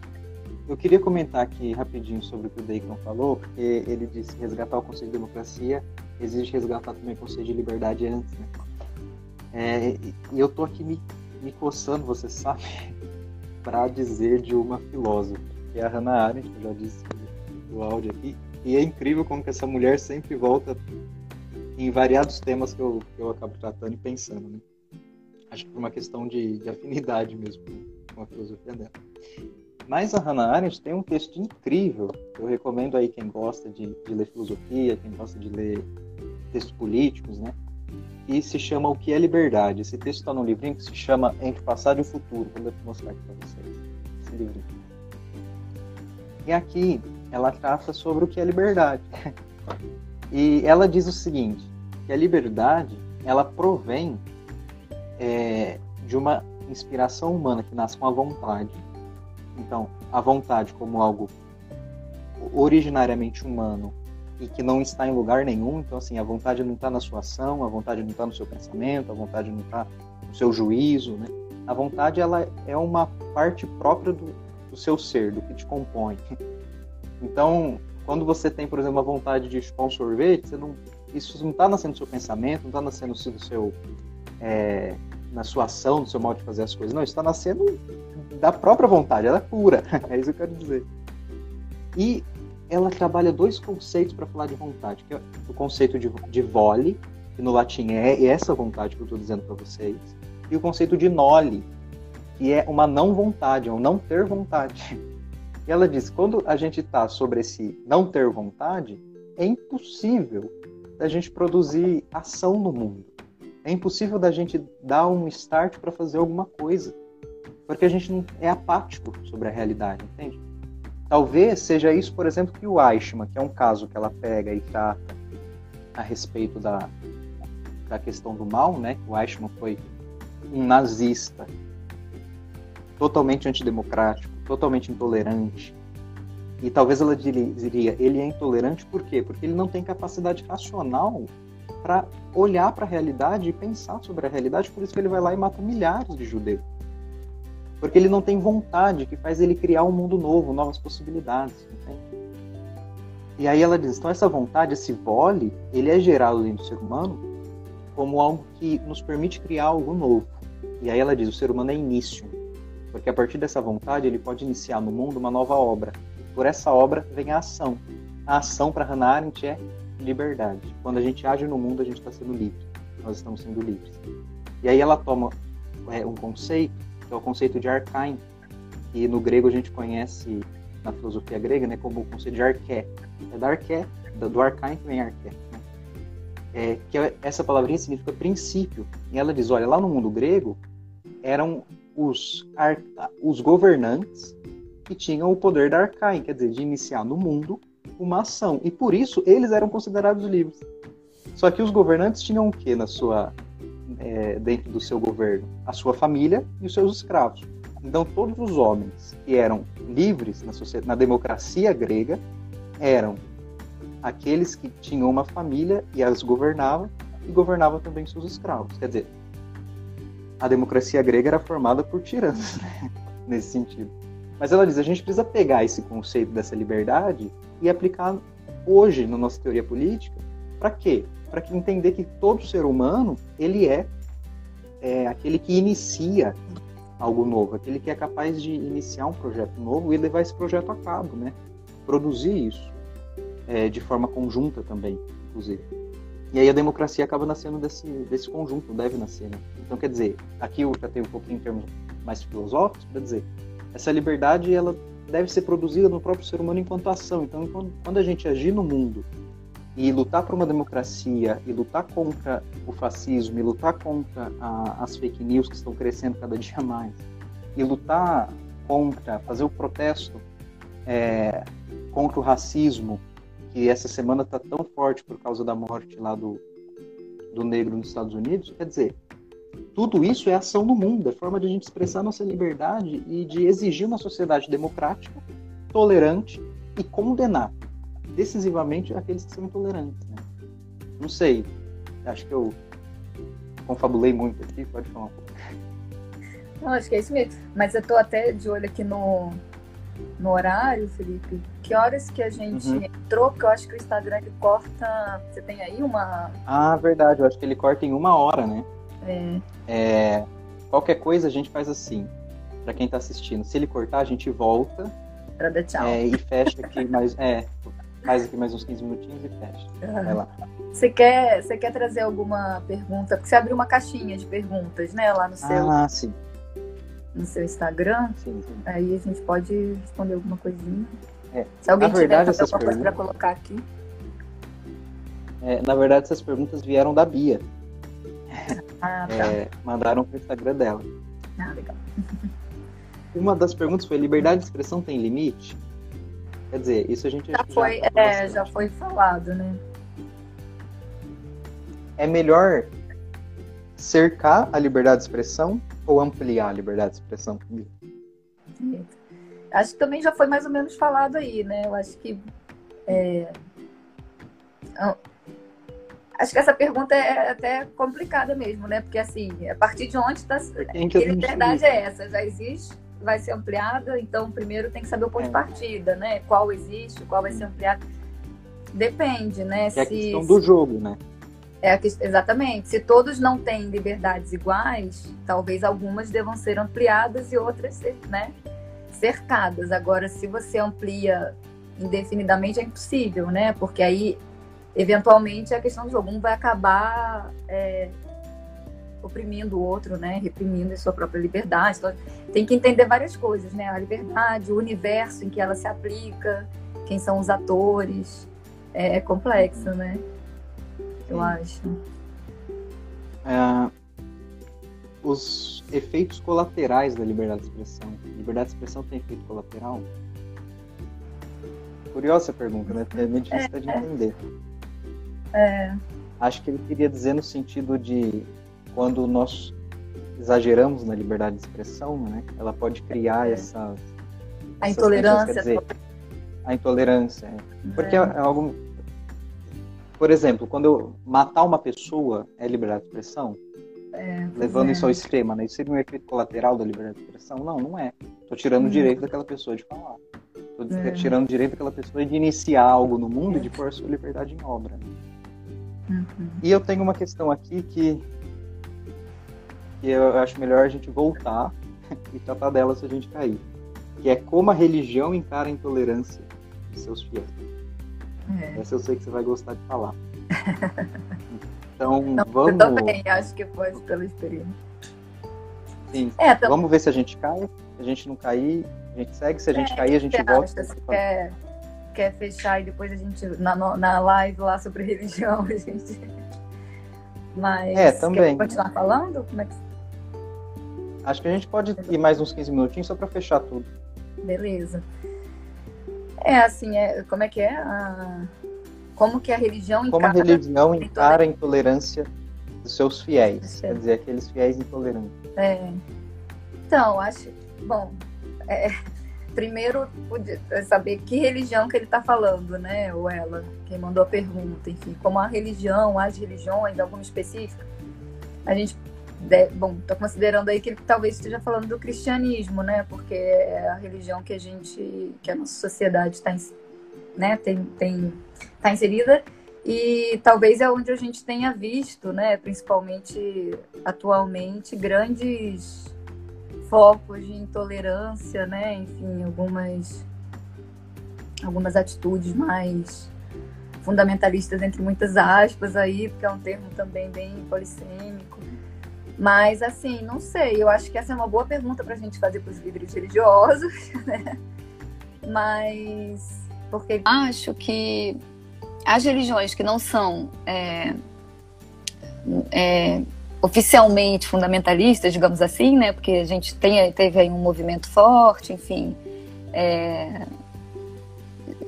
eu queria comentar aqui rapidinho sobre o que o Bacon falou, porque ele disse que resgatar o conceito de democracia exige resgatar também o conceito de liberdade antes, né? É, e eu tô aqui me, me coçando, você sabe, para dizer de uma filósofa, que é a Hannah Arendt, que eu já disse no áudio aqui, e é incrível como que essa mulher sempre volta em variados temas que eu, que eu acabo tratando e pensando, né? Acho que por uma questão de, de afinidade mesmo com a filosofia dela. Mas a Hannah Arendt tem um texto incrível, eu recomendo aí quem gosta de, de ler filosofia, quem gosta de ler textos políticos, né? E se chama O que é Liberdade. Esse texto está num livrinho que se chama Entre Passado e Futuro. Vou mostrar aqui para vocês esse livrinho. E aqui ela trata sobre o que é liberdade. E ela diz o seguinte, que a liberdade, ela provém é, de uma inspiração humana que nasce com a vontade. Então, a vontade como algo originariamente humano e que não está em lugar nenhum. Então, assim, a vontade não está na sua ação, a vontade não está no seu pensamento, a vontade não está no seu juízo, né? A vontade, ela é uma parte própria do, do seu ser, do que te compõe. Então, quando você tem, por exemplo, a vontade de chupar um sorvete, não, isso não está nascendo do seu pensamento, não está nascendo do seu, é, na sua ação, do seu modo de fazer as coisas. Não, está nascendo da própria vontade, ela é pura. é isso que eu quero dizer. E ela trabalha dois conceitos para falar de vontade, que é o conceito de, de vole, que no latim é essa vontade que eu estou dizendo para vocês, e o conceito de noli, que é uma não vontade, é um não ter vontade. E ela diz: quando a gente está sobre esse não ter vontade, é impossível da gente produzir ação no mundo. É impossível da gente dar um start para fazer alguma coisa. Porque a gente é apático sobre a realidade, entende? Talvez seja isso, por exemplo, que o Eichmann, que é um caso que ela pega e trata a respeito da, da questão do mal, né? O Eichmann foi um nazista totalmente antidemocrático, totalmente intolerante. E talvez ela diria, ele é intolerante por quê? Porque ele não tem capacidade racional para olhar para a realidade e pensar sobre a realidade, por isso que ele vai lá e mata milhares de judeus. Porque ele não tem vontade, que faz ele criar um mundo novo, novas possibilidades. Entende? E aí ela diz, então essa vontade, esse vole, ele é gerado dentro do ser humano como algo que nos permite criar algo novo. E aí ela diz, o ser humano é início, porque a partir dessa vontade ele pode iniciar no mundo uma nova obra. Por essa obra vem a ação. A ação para Hannah Arendt é liberdade. Quando a gente age no mundo, a gente está sendo livre. Nós estamos sendo livres. E aí ela toma é, um conceito, que é o conceito de arcaim, que no grego a gente conhece na filosofia grega, né, como o conceito de arqué. É da arqué, do arcaim que vem arqué. Né? É, que é, essa palavrinha significa princípio. E ela diz, olha, lá no mundo grego eram os, os governantes que tinham o poder da arcaim, quer dizer, de iniciar no mundo uma ação. E por isso eles eram considerados livres. Só que os governantes tinham o que na sua é, dentro do seu governo? A sua família e os seus escravos. Então todos os homens que eram livres na, na democracia grega eram aqueles que tinham uma família e as governavam e governavam também seus escravos. Quer dizer, a democracia grega era formada por tiranos, né? nesse sentido. Mas ela diz, a gente precisa pegar esse conceito dessa liberdade e aplicar hoje na nossa teoria política. Para quê? Para que entender que todo ser humano ele é, é aquele que inicia algo novo, aquele que é capaz de iniciar um projeto novo e levar esse projeto a cabo, né? Produzir isso é, de forma conjunta também, inclusive. E aí a democracia acaba nascendo desse, desse conjunto, deve nascer, né? Então, quer dizer, aqui eu já tenho um pouquinho em termos mais filosóficos, para dizer, essa liberdade, ela deve ser produzida no próprio ser humano enquanto ação. Então, quando a gente agir no mundo e lutar por uma democracia, e lutar contra o fascismo, e lutar contra a, as fake news que estão crescendo cada dia mais, e lutar contra, fazer o protesto é, contra o racismo, que essa semana está tão forte por causa da morte lá do, do negro nos Estados Unidos, quer dizer, tudo isso é ação no mundo, é forma de a gente expressar nossa liberdade e de exigir uma sociedade democrática, tolerante e condenar decisivamente aqueles que são intolerantes. Né? Não sei, acho que eu confabulei muito aqui, pode falar um pouco. Não, acho que é isso mesmo. Mas eu estou até de olho aqui no, no horário, Felipe. Que horas que a gente uhum. entrou? Porque eu acho que o Instagram ele corta. Você tem aí uma. Ah, verdade. Eu acho que ele corta em uma hora, né? É. é qualquer coisa a gente faz assim. Para quem está assistindo, se ele cortar, a gente volta. Para dar tchau. É, e fecha aqui mais. É, faz aqui mais uns 15 minutinhos e fecha. Uhum. Vai lá. Você quer, você quer trazer alguma pergunta? Porque você abriu uma caixinha de perguntas, né? Lá no seu. Ah, sim. No seu Instagram. Sim, sim. Aí a gente pode responder alguma coisinha. É, Se alguém na verdade, tiver alguma coisa para colocar aqui. É, na verdade, essas perguntas vieram da Bia. Ah, tá. É, mandaram pro Instagram dela. Ah, legal. Uma das perguntas foi: liberdade de expressão tem limite? Quer dizer, isso a gente já, já foi, é, já foi falado, né? É melhor cercar a liberdade de expressão ou ampliar a liberdade de expressão? Acho que também já foi mais ou menos falado aí, né? Eu acho que é, Acho que essa pergunta é até complicada mesmo, né? Porque assim, a partir de onde está. Que liberdade é essa? Já existe? Vai ser ampliada? Então, primeiro tem que saber o ponto é. de partida, né? Qual existe, qual vai ser ampliado. Depende, né? É Se, a questão do jogo, né? É a que... Exatamente. Se todos não têm liberdades iguais, talvez algumas devam ser ampliadas e outras né? cercadas. Agora, se você amplia indefinidamente, é impossível, né? Porque aí eventualmente a questão do jogo um vai acabar é, oprimindo o outro, né, reprimindo a sua própria liberdade. Então, tem que entender várias coisas, né, a liberdade, o universo em que ela se aplica, quem são os atores, é, é complexo, né? Eu acho. É, os efeitos colaterais da liberdade de expressão. Liberdade de expressão tem efeito colateral? Curiosa a pergunta, né? É meio difícil é, de entender. É. Acho que ele queria dizer no sentido de quando nós exageramos na liberdade de expressão, né? Ela pode criar É. essas A essas intolerância. quer dizer, a intolerância. é. Porque É. é algo. Por exemplo, quando eu matar uma pessoa é liberdade de expressão, levando é. isso ao extremo, né? Isso seria um efeito colateral da liberdade de expressão? Não, não é. Tô tirando o direito daquela pessoa de falar. Tô É. tirando o direito daquela pessoa de iniciar algo no mundo e de pôr a sua liberdade em obra. né? Uhum. E eu tenho uma questão aqui que, que eu acho melhor a gente voltar e tratar dela se a gente cair. Que é como a religião encara a intolerância de seus fiéis. É. Essa eu sei que você vai gostar de falar. Então, Não, vamos, Eu também acho que pode pela experiência. sim, É, então, vamos ver se a gente cai. Se a gente não cair, a gente segue. Se a gente cair, a gente volta. acha? Quer, quer fechar e depois a gente, na, na live lá sobre religião, a gente. Mas. É, também. Quer continuar falando? Como é que. Acho que a gente pode ir mais uns 15 minutinhos só para fechar tudo. Beleza. É assim, é, como é que é? A- como que a religião Como a encara- religião encara a intolerância dos seus fiéis. Quer dizer, aqueles fiéis intolerantes. É. Então, acho. Bom, é, primeiro podia saber que religião que ele está falando, né? Ou ela, quem mandou a pergunta, enfim, como a religião, as religiões, alguma específica. A gente. De- bom, estou considerando aí que ele talvez esteja falando do cristianismo, né? Porque é a religião que a gente. que a nossa sociedade está né, tem, tem, tá inserida e talvez é onde a gente tenha visto, né, principalmente atualmente, grandes focos de intolerância, né, enfim, algumas algumas atitudes mais fundamentalistas entre muitas aspas aí, porque é um termo também bem polissêmico. Mas assim, não sei, eu acho que essa é uma boa pergunta para a gente fazer para os líderes religiosos, né? Mas porque acho que as religiões que não são é, é, oficialmente fundamentalistas, digamos assim, né? Porque a gente tem, teve aí um movimento forte, enfim, é,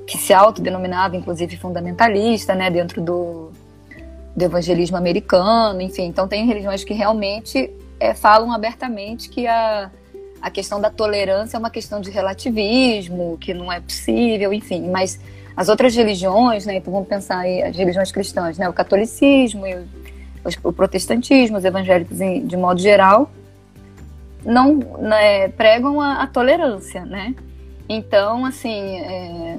que se autodenominava, inclusive, fundamentalista, né? Dentro do, do evangelismo americano, enfim. Então, tem religiões que realmente é, falam abertamente que a, a questão da tolerância é uma questão de relativismo, que não é possível, enfim. Mas as outras religiões, né? Então, vamos pensar aí as religiões cristãs, né? O catolicismo e o o protestantismo, os evangélicos em, de modo geral, não né, pregam a, a, tolerância, né? Então, assim, é,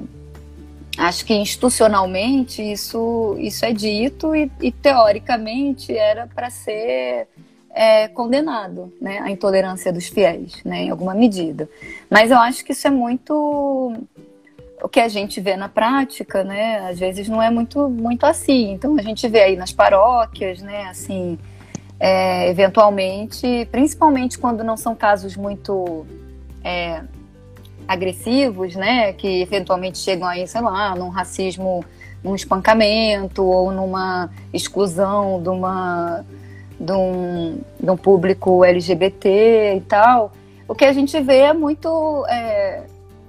acho que institucionalmente isso, isso é dito e, e teoricamente era para ser é, condenado, né? A intolerância dos fiéis, né? Em alguma medida. Mas eu acho que isso é muito o que a gente vê na prática, né, às vezes não é muito, muito assim. Então a gente vê aí nas paróquias, né, assim, é, eventualmente, principalmente quando não são casos muito é, agressivos, né, que eventualmente chegam aí, sei lá, num racismo, num espancamento ou numa exclusão de uma de um, de um público LGBT e tal. O que a gente vê é muito é,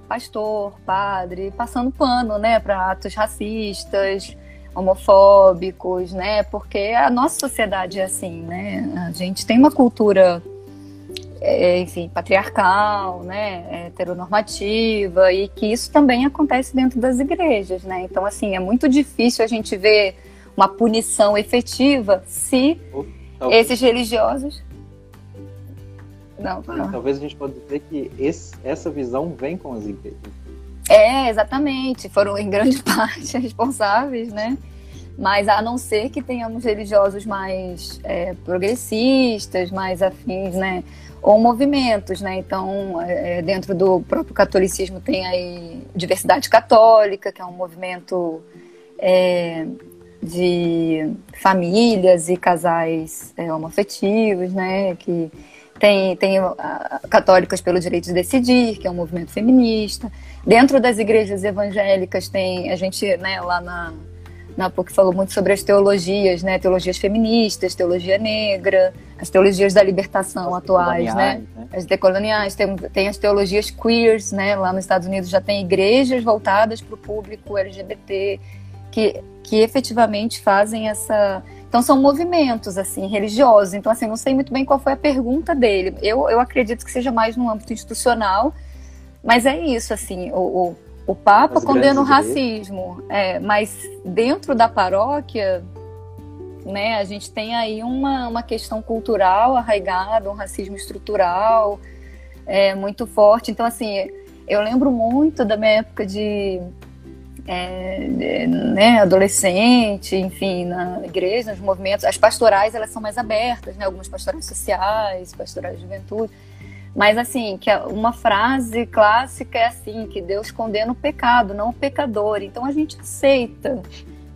pastor, padre, passando pano, né, para atos racistas, homofóbicos, né, porque a nossa sociedade é assim, né, a gente tem uma cultura, é, enfim, patriarcal, né, heteronormativa e que isso também acontece dentro das igrejas, né, então assim é muito difícil a gente ver uma punição efetiva se esses religiosos não, não. Talvez a gente pode dizer que esse, essa visão vem com as igrejas. É, exatamente. Foram em grande parte responsáveis, né? Mas a não ser que tenhamos religiosos mais é, progressistas, mais afins, né? Ou movimentos, né? Então, é, dentro do próprio catolicismo tem aí diversidade católica, que é um movimento é, de famílias e casais é, homoafetivos, né? Que tem, tem Católicas pelo Direito de Decidir, que é um movimento feminista. Dentro das igrejas evangélicas tem, a gente, né, lá na, na PUC falou muito sobre as teologias, né, teologias feministas, teologia negra, as teologias da libertação as atuais, né, né, as decoloniais, tem, tem as teologias queers, né, lá nos Estados Unidos já tem igrejas voltadas para o público LGBT, que, que efetivamente fazem essa Então são movimentos assim religiosos. Então assim, não sei muito bem qual foi a pergunta dele. Eu, eu acredito que seja mais no âmbito institucional, mas é isso assim. O, o, o Papa As condena o racismo, é, mas dentro da paróquia, né, a gente tem aí uma, uma questão cultural arraigada, um racismo estrutural é, muito forte. Então assim, eu lembro muito da minha época de é, né, adolescente, enfim, na igreja, nos movimentos. As pastorais, elas são mais abertas, né? Algumas pastorais sociais, pastorais de juventude. Mas, assim, que uma frase clássica é assim, que Deus condena o pecado, não o pecador. Então, a gente aceita,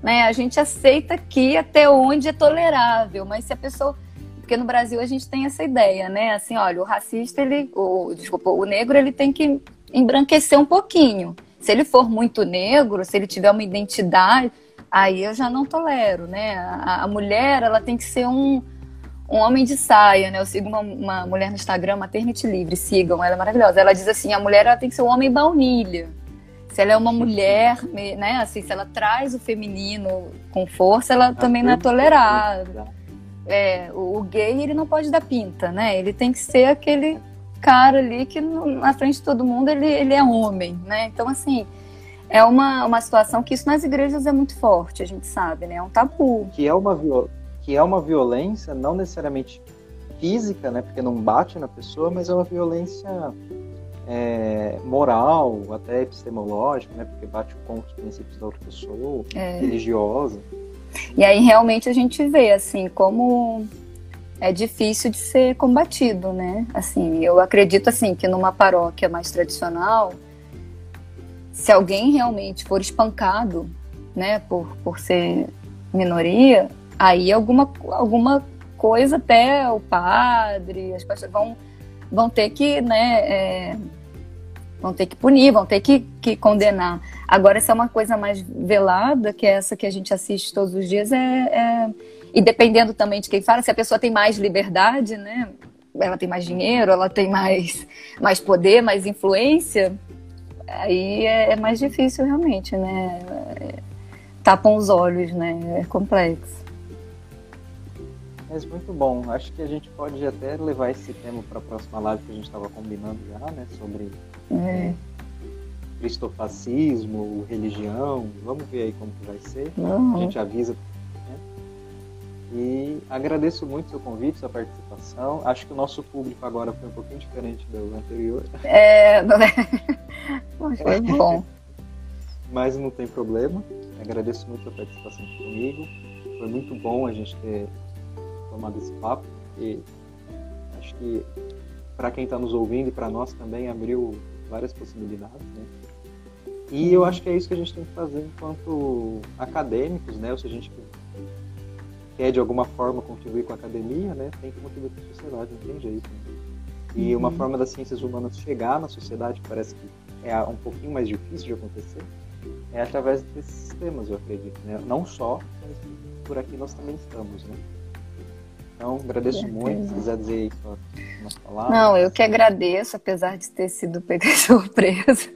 né? A gente aceita aqui até onde é tolerável. Mas se a pessoa... Porque no Brasil a gente tem essa ideia, né? Assim, olha, o racista, ele... O, desculpa, o negro, ele tem que embranquecer um pouquinho se ele for muito negro, se ele tiver uma identidade, aí eu já não tolero, né? A, a mulher, ela tem que ser um, um homem de saia, né? Eu sigo uma, uma, mulher no Instagram, Maternity Livre, sigam, ela é maravilhosa. Ela diz assim, a mulher ela tem que ser um homem baunilha. Se ela é uma mulher, né? Assim, se ela traz o feminino com força, ela também não é tolerada. É, o, o gay, ele não pode dar pinta, né? Ele tem que ser aquele cara ali que na frente de todo mundo ele, ele é homem, né? Então, assim, é uma, uma situação que isso nas igrejas é muito forte, a gente sabe, né? É um tabu. Que é uma, viol... que é uma violência não necessariamente física, né? Porque não bate na pessoa, mas é uma violência é, moral, até epistemológica, né? Porque bate contra os princípios da outra pessoa, é. religiosa. E aí realmente a gente vê, assim, como é difícil de ser combatido, né? Assim, eu acredito assim que numa paróquia mais tradicional, se alguém realmente for espancado, né, por, por ser minoria, aí alguma, alguma coisa até o padre, as pessoas vão, vão ter que, né, é, vão ter que punir, vão ter que, que condenar. Agora, se é uma coisa mais velada, que é essa que a gente assiste todos os dias, é, é e dependendo também de quem fala, se a pessoa tem mais liberdade, né? Ela tem mais dinheiro, ela tem mais, mais poder, mais influência, aí é, é mais difícil realmente, né? É, tapam os olhos, né? É complexo. Mas muito bom. Acho que a gente pode até levar esse tema para a próxima live que a gente estava combinando já, né? Sobre é. cristofascismo, religião. Vamos ver aí como que vai ser. Uhum. A gente avisa e agradeço muito seu convite, sua participação. Acho que o nosso público agora foi um pouquinho diferente do anterior. É, foi bom. Mas não tem problema. Agradeço muito a participação comigo. Foi muito bom a gente ter tomado esse papo. E acho que para quem está nos ouvindo e para nós também abriu várias possibilidades. Né? E eu acho que é isso que a gente tem que fazer enquanto acadêmicos, né? Ou seja, a gente quer de alguma forma contribuir com a academia, né, tem que contribuir com a sociedade, não tem jeito. Né? E uhum. uma forma das ciências humanas chegar na sociedade, que parece que é um pouquinho mais difícil de acontecer, é através desses sistemas, eu acredito. Né? Não só, mas por aqui nós também estamos, né? Então, agradeço muito. Se quiser dizer aí umas palavras. Não, eu que agradeço, apesar de ter sido pega surpresa.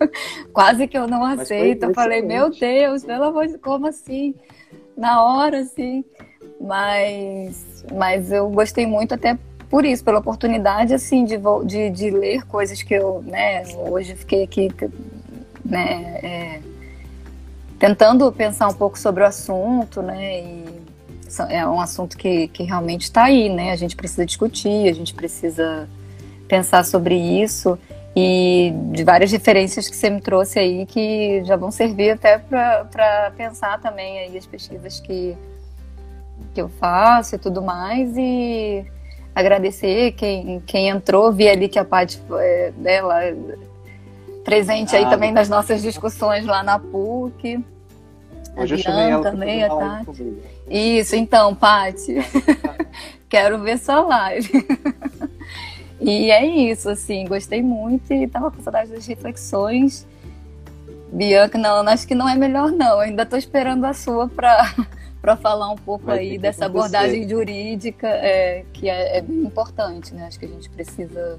Quase que eu não aceito. Eu falei, meu Deus, pelo amor de como assim? Na hora, assim. Mas, mas eu gostei muito até por isso, pela oportunidade assim de, de, de ler coisas que eu, né, hoje fiquei aqui, né, é, tentando pensar um pouco sobre o assunto, né, e é um assunto que, que realmente está aí, né, a gente precisa discutir, a gente precisa pensar sobre isso e de várias referências que você me trouxe aí que já vão servir até para pensar também aí as pesquisas que que eu faço e tudo mais e agradecer quem, quem entrou, vi ali que a Paty é, dela presente ah, aí também nas nossas discussões lá na PUC. Hoje a eu ela também, a Tati. Isso, então, Paty. Quero ver sua live. e é isso, assim, gostei muito e tava com saudade das reflexões. Bianca, não, acho que não é melhor não. ainda estou esperando a sua para para falar um pouco Vai aí dessa abordagem jurídica, é, que é, é, bem importante, né? Acho que a gente precisa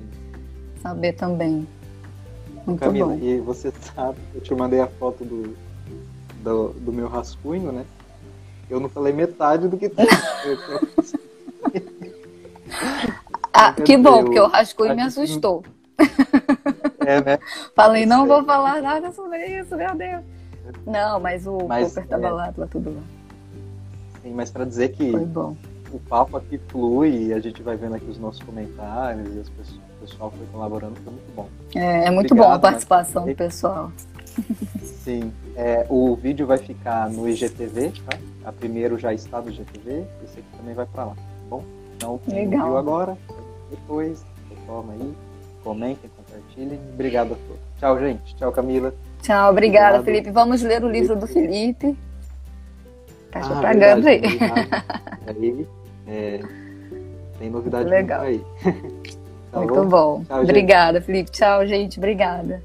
saber também. Muito Camila, bom. e você sabe, eu te mandei a foto do, do, do meu rascunho, né? Eu não falei metade do que tu. ah, que bom, porque o rascunho me assustou. É, né? Falei, não vou falar nada sobre isso, meu Deus. Não, mas o Mas, Cooper tava é. lá, tava tudo lá. Sim, mas para dizer que o papo aqui flui e a gente vai vendo aqui os nossos comentários e as pessoas, o pessoal foi colaborando, foi muito bom. É, é muito Obrigado, bom a participação Marcos. do pessoal. Sim, é, o vídeo vai ficar no IGTV, tá? A primeiro já está no IGTV, esse aqui também vai para lá, tá bom? Então, quem Legal. viu agora, depois, retoma aí, comentem, compartilhem. Obrigado a todos. Tchau, gente. Tchau, Camila. Tchau, obrigada, Obrigado. Felipe. Vamos ler o livro do Felipe. Tá Ah, propagando aí. aí é, tem novidade Legal. aí. Tá Muito bom? bom. Tchau, obrigada, Felipe. Tchau, gente. Obrigada.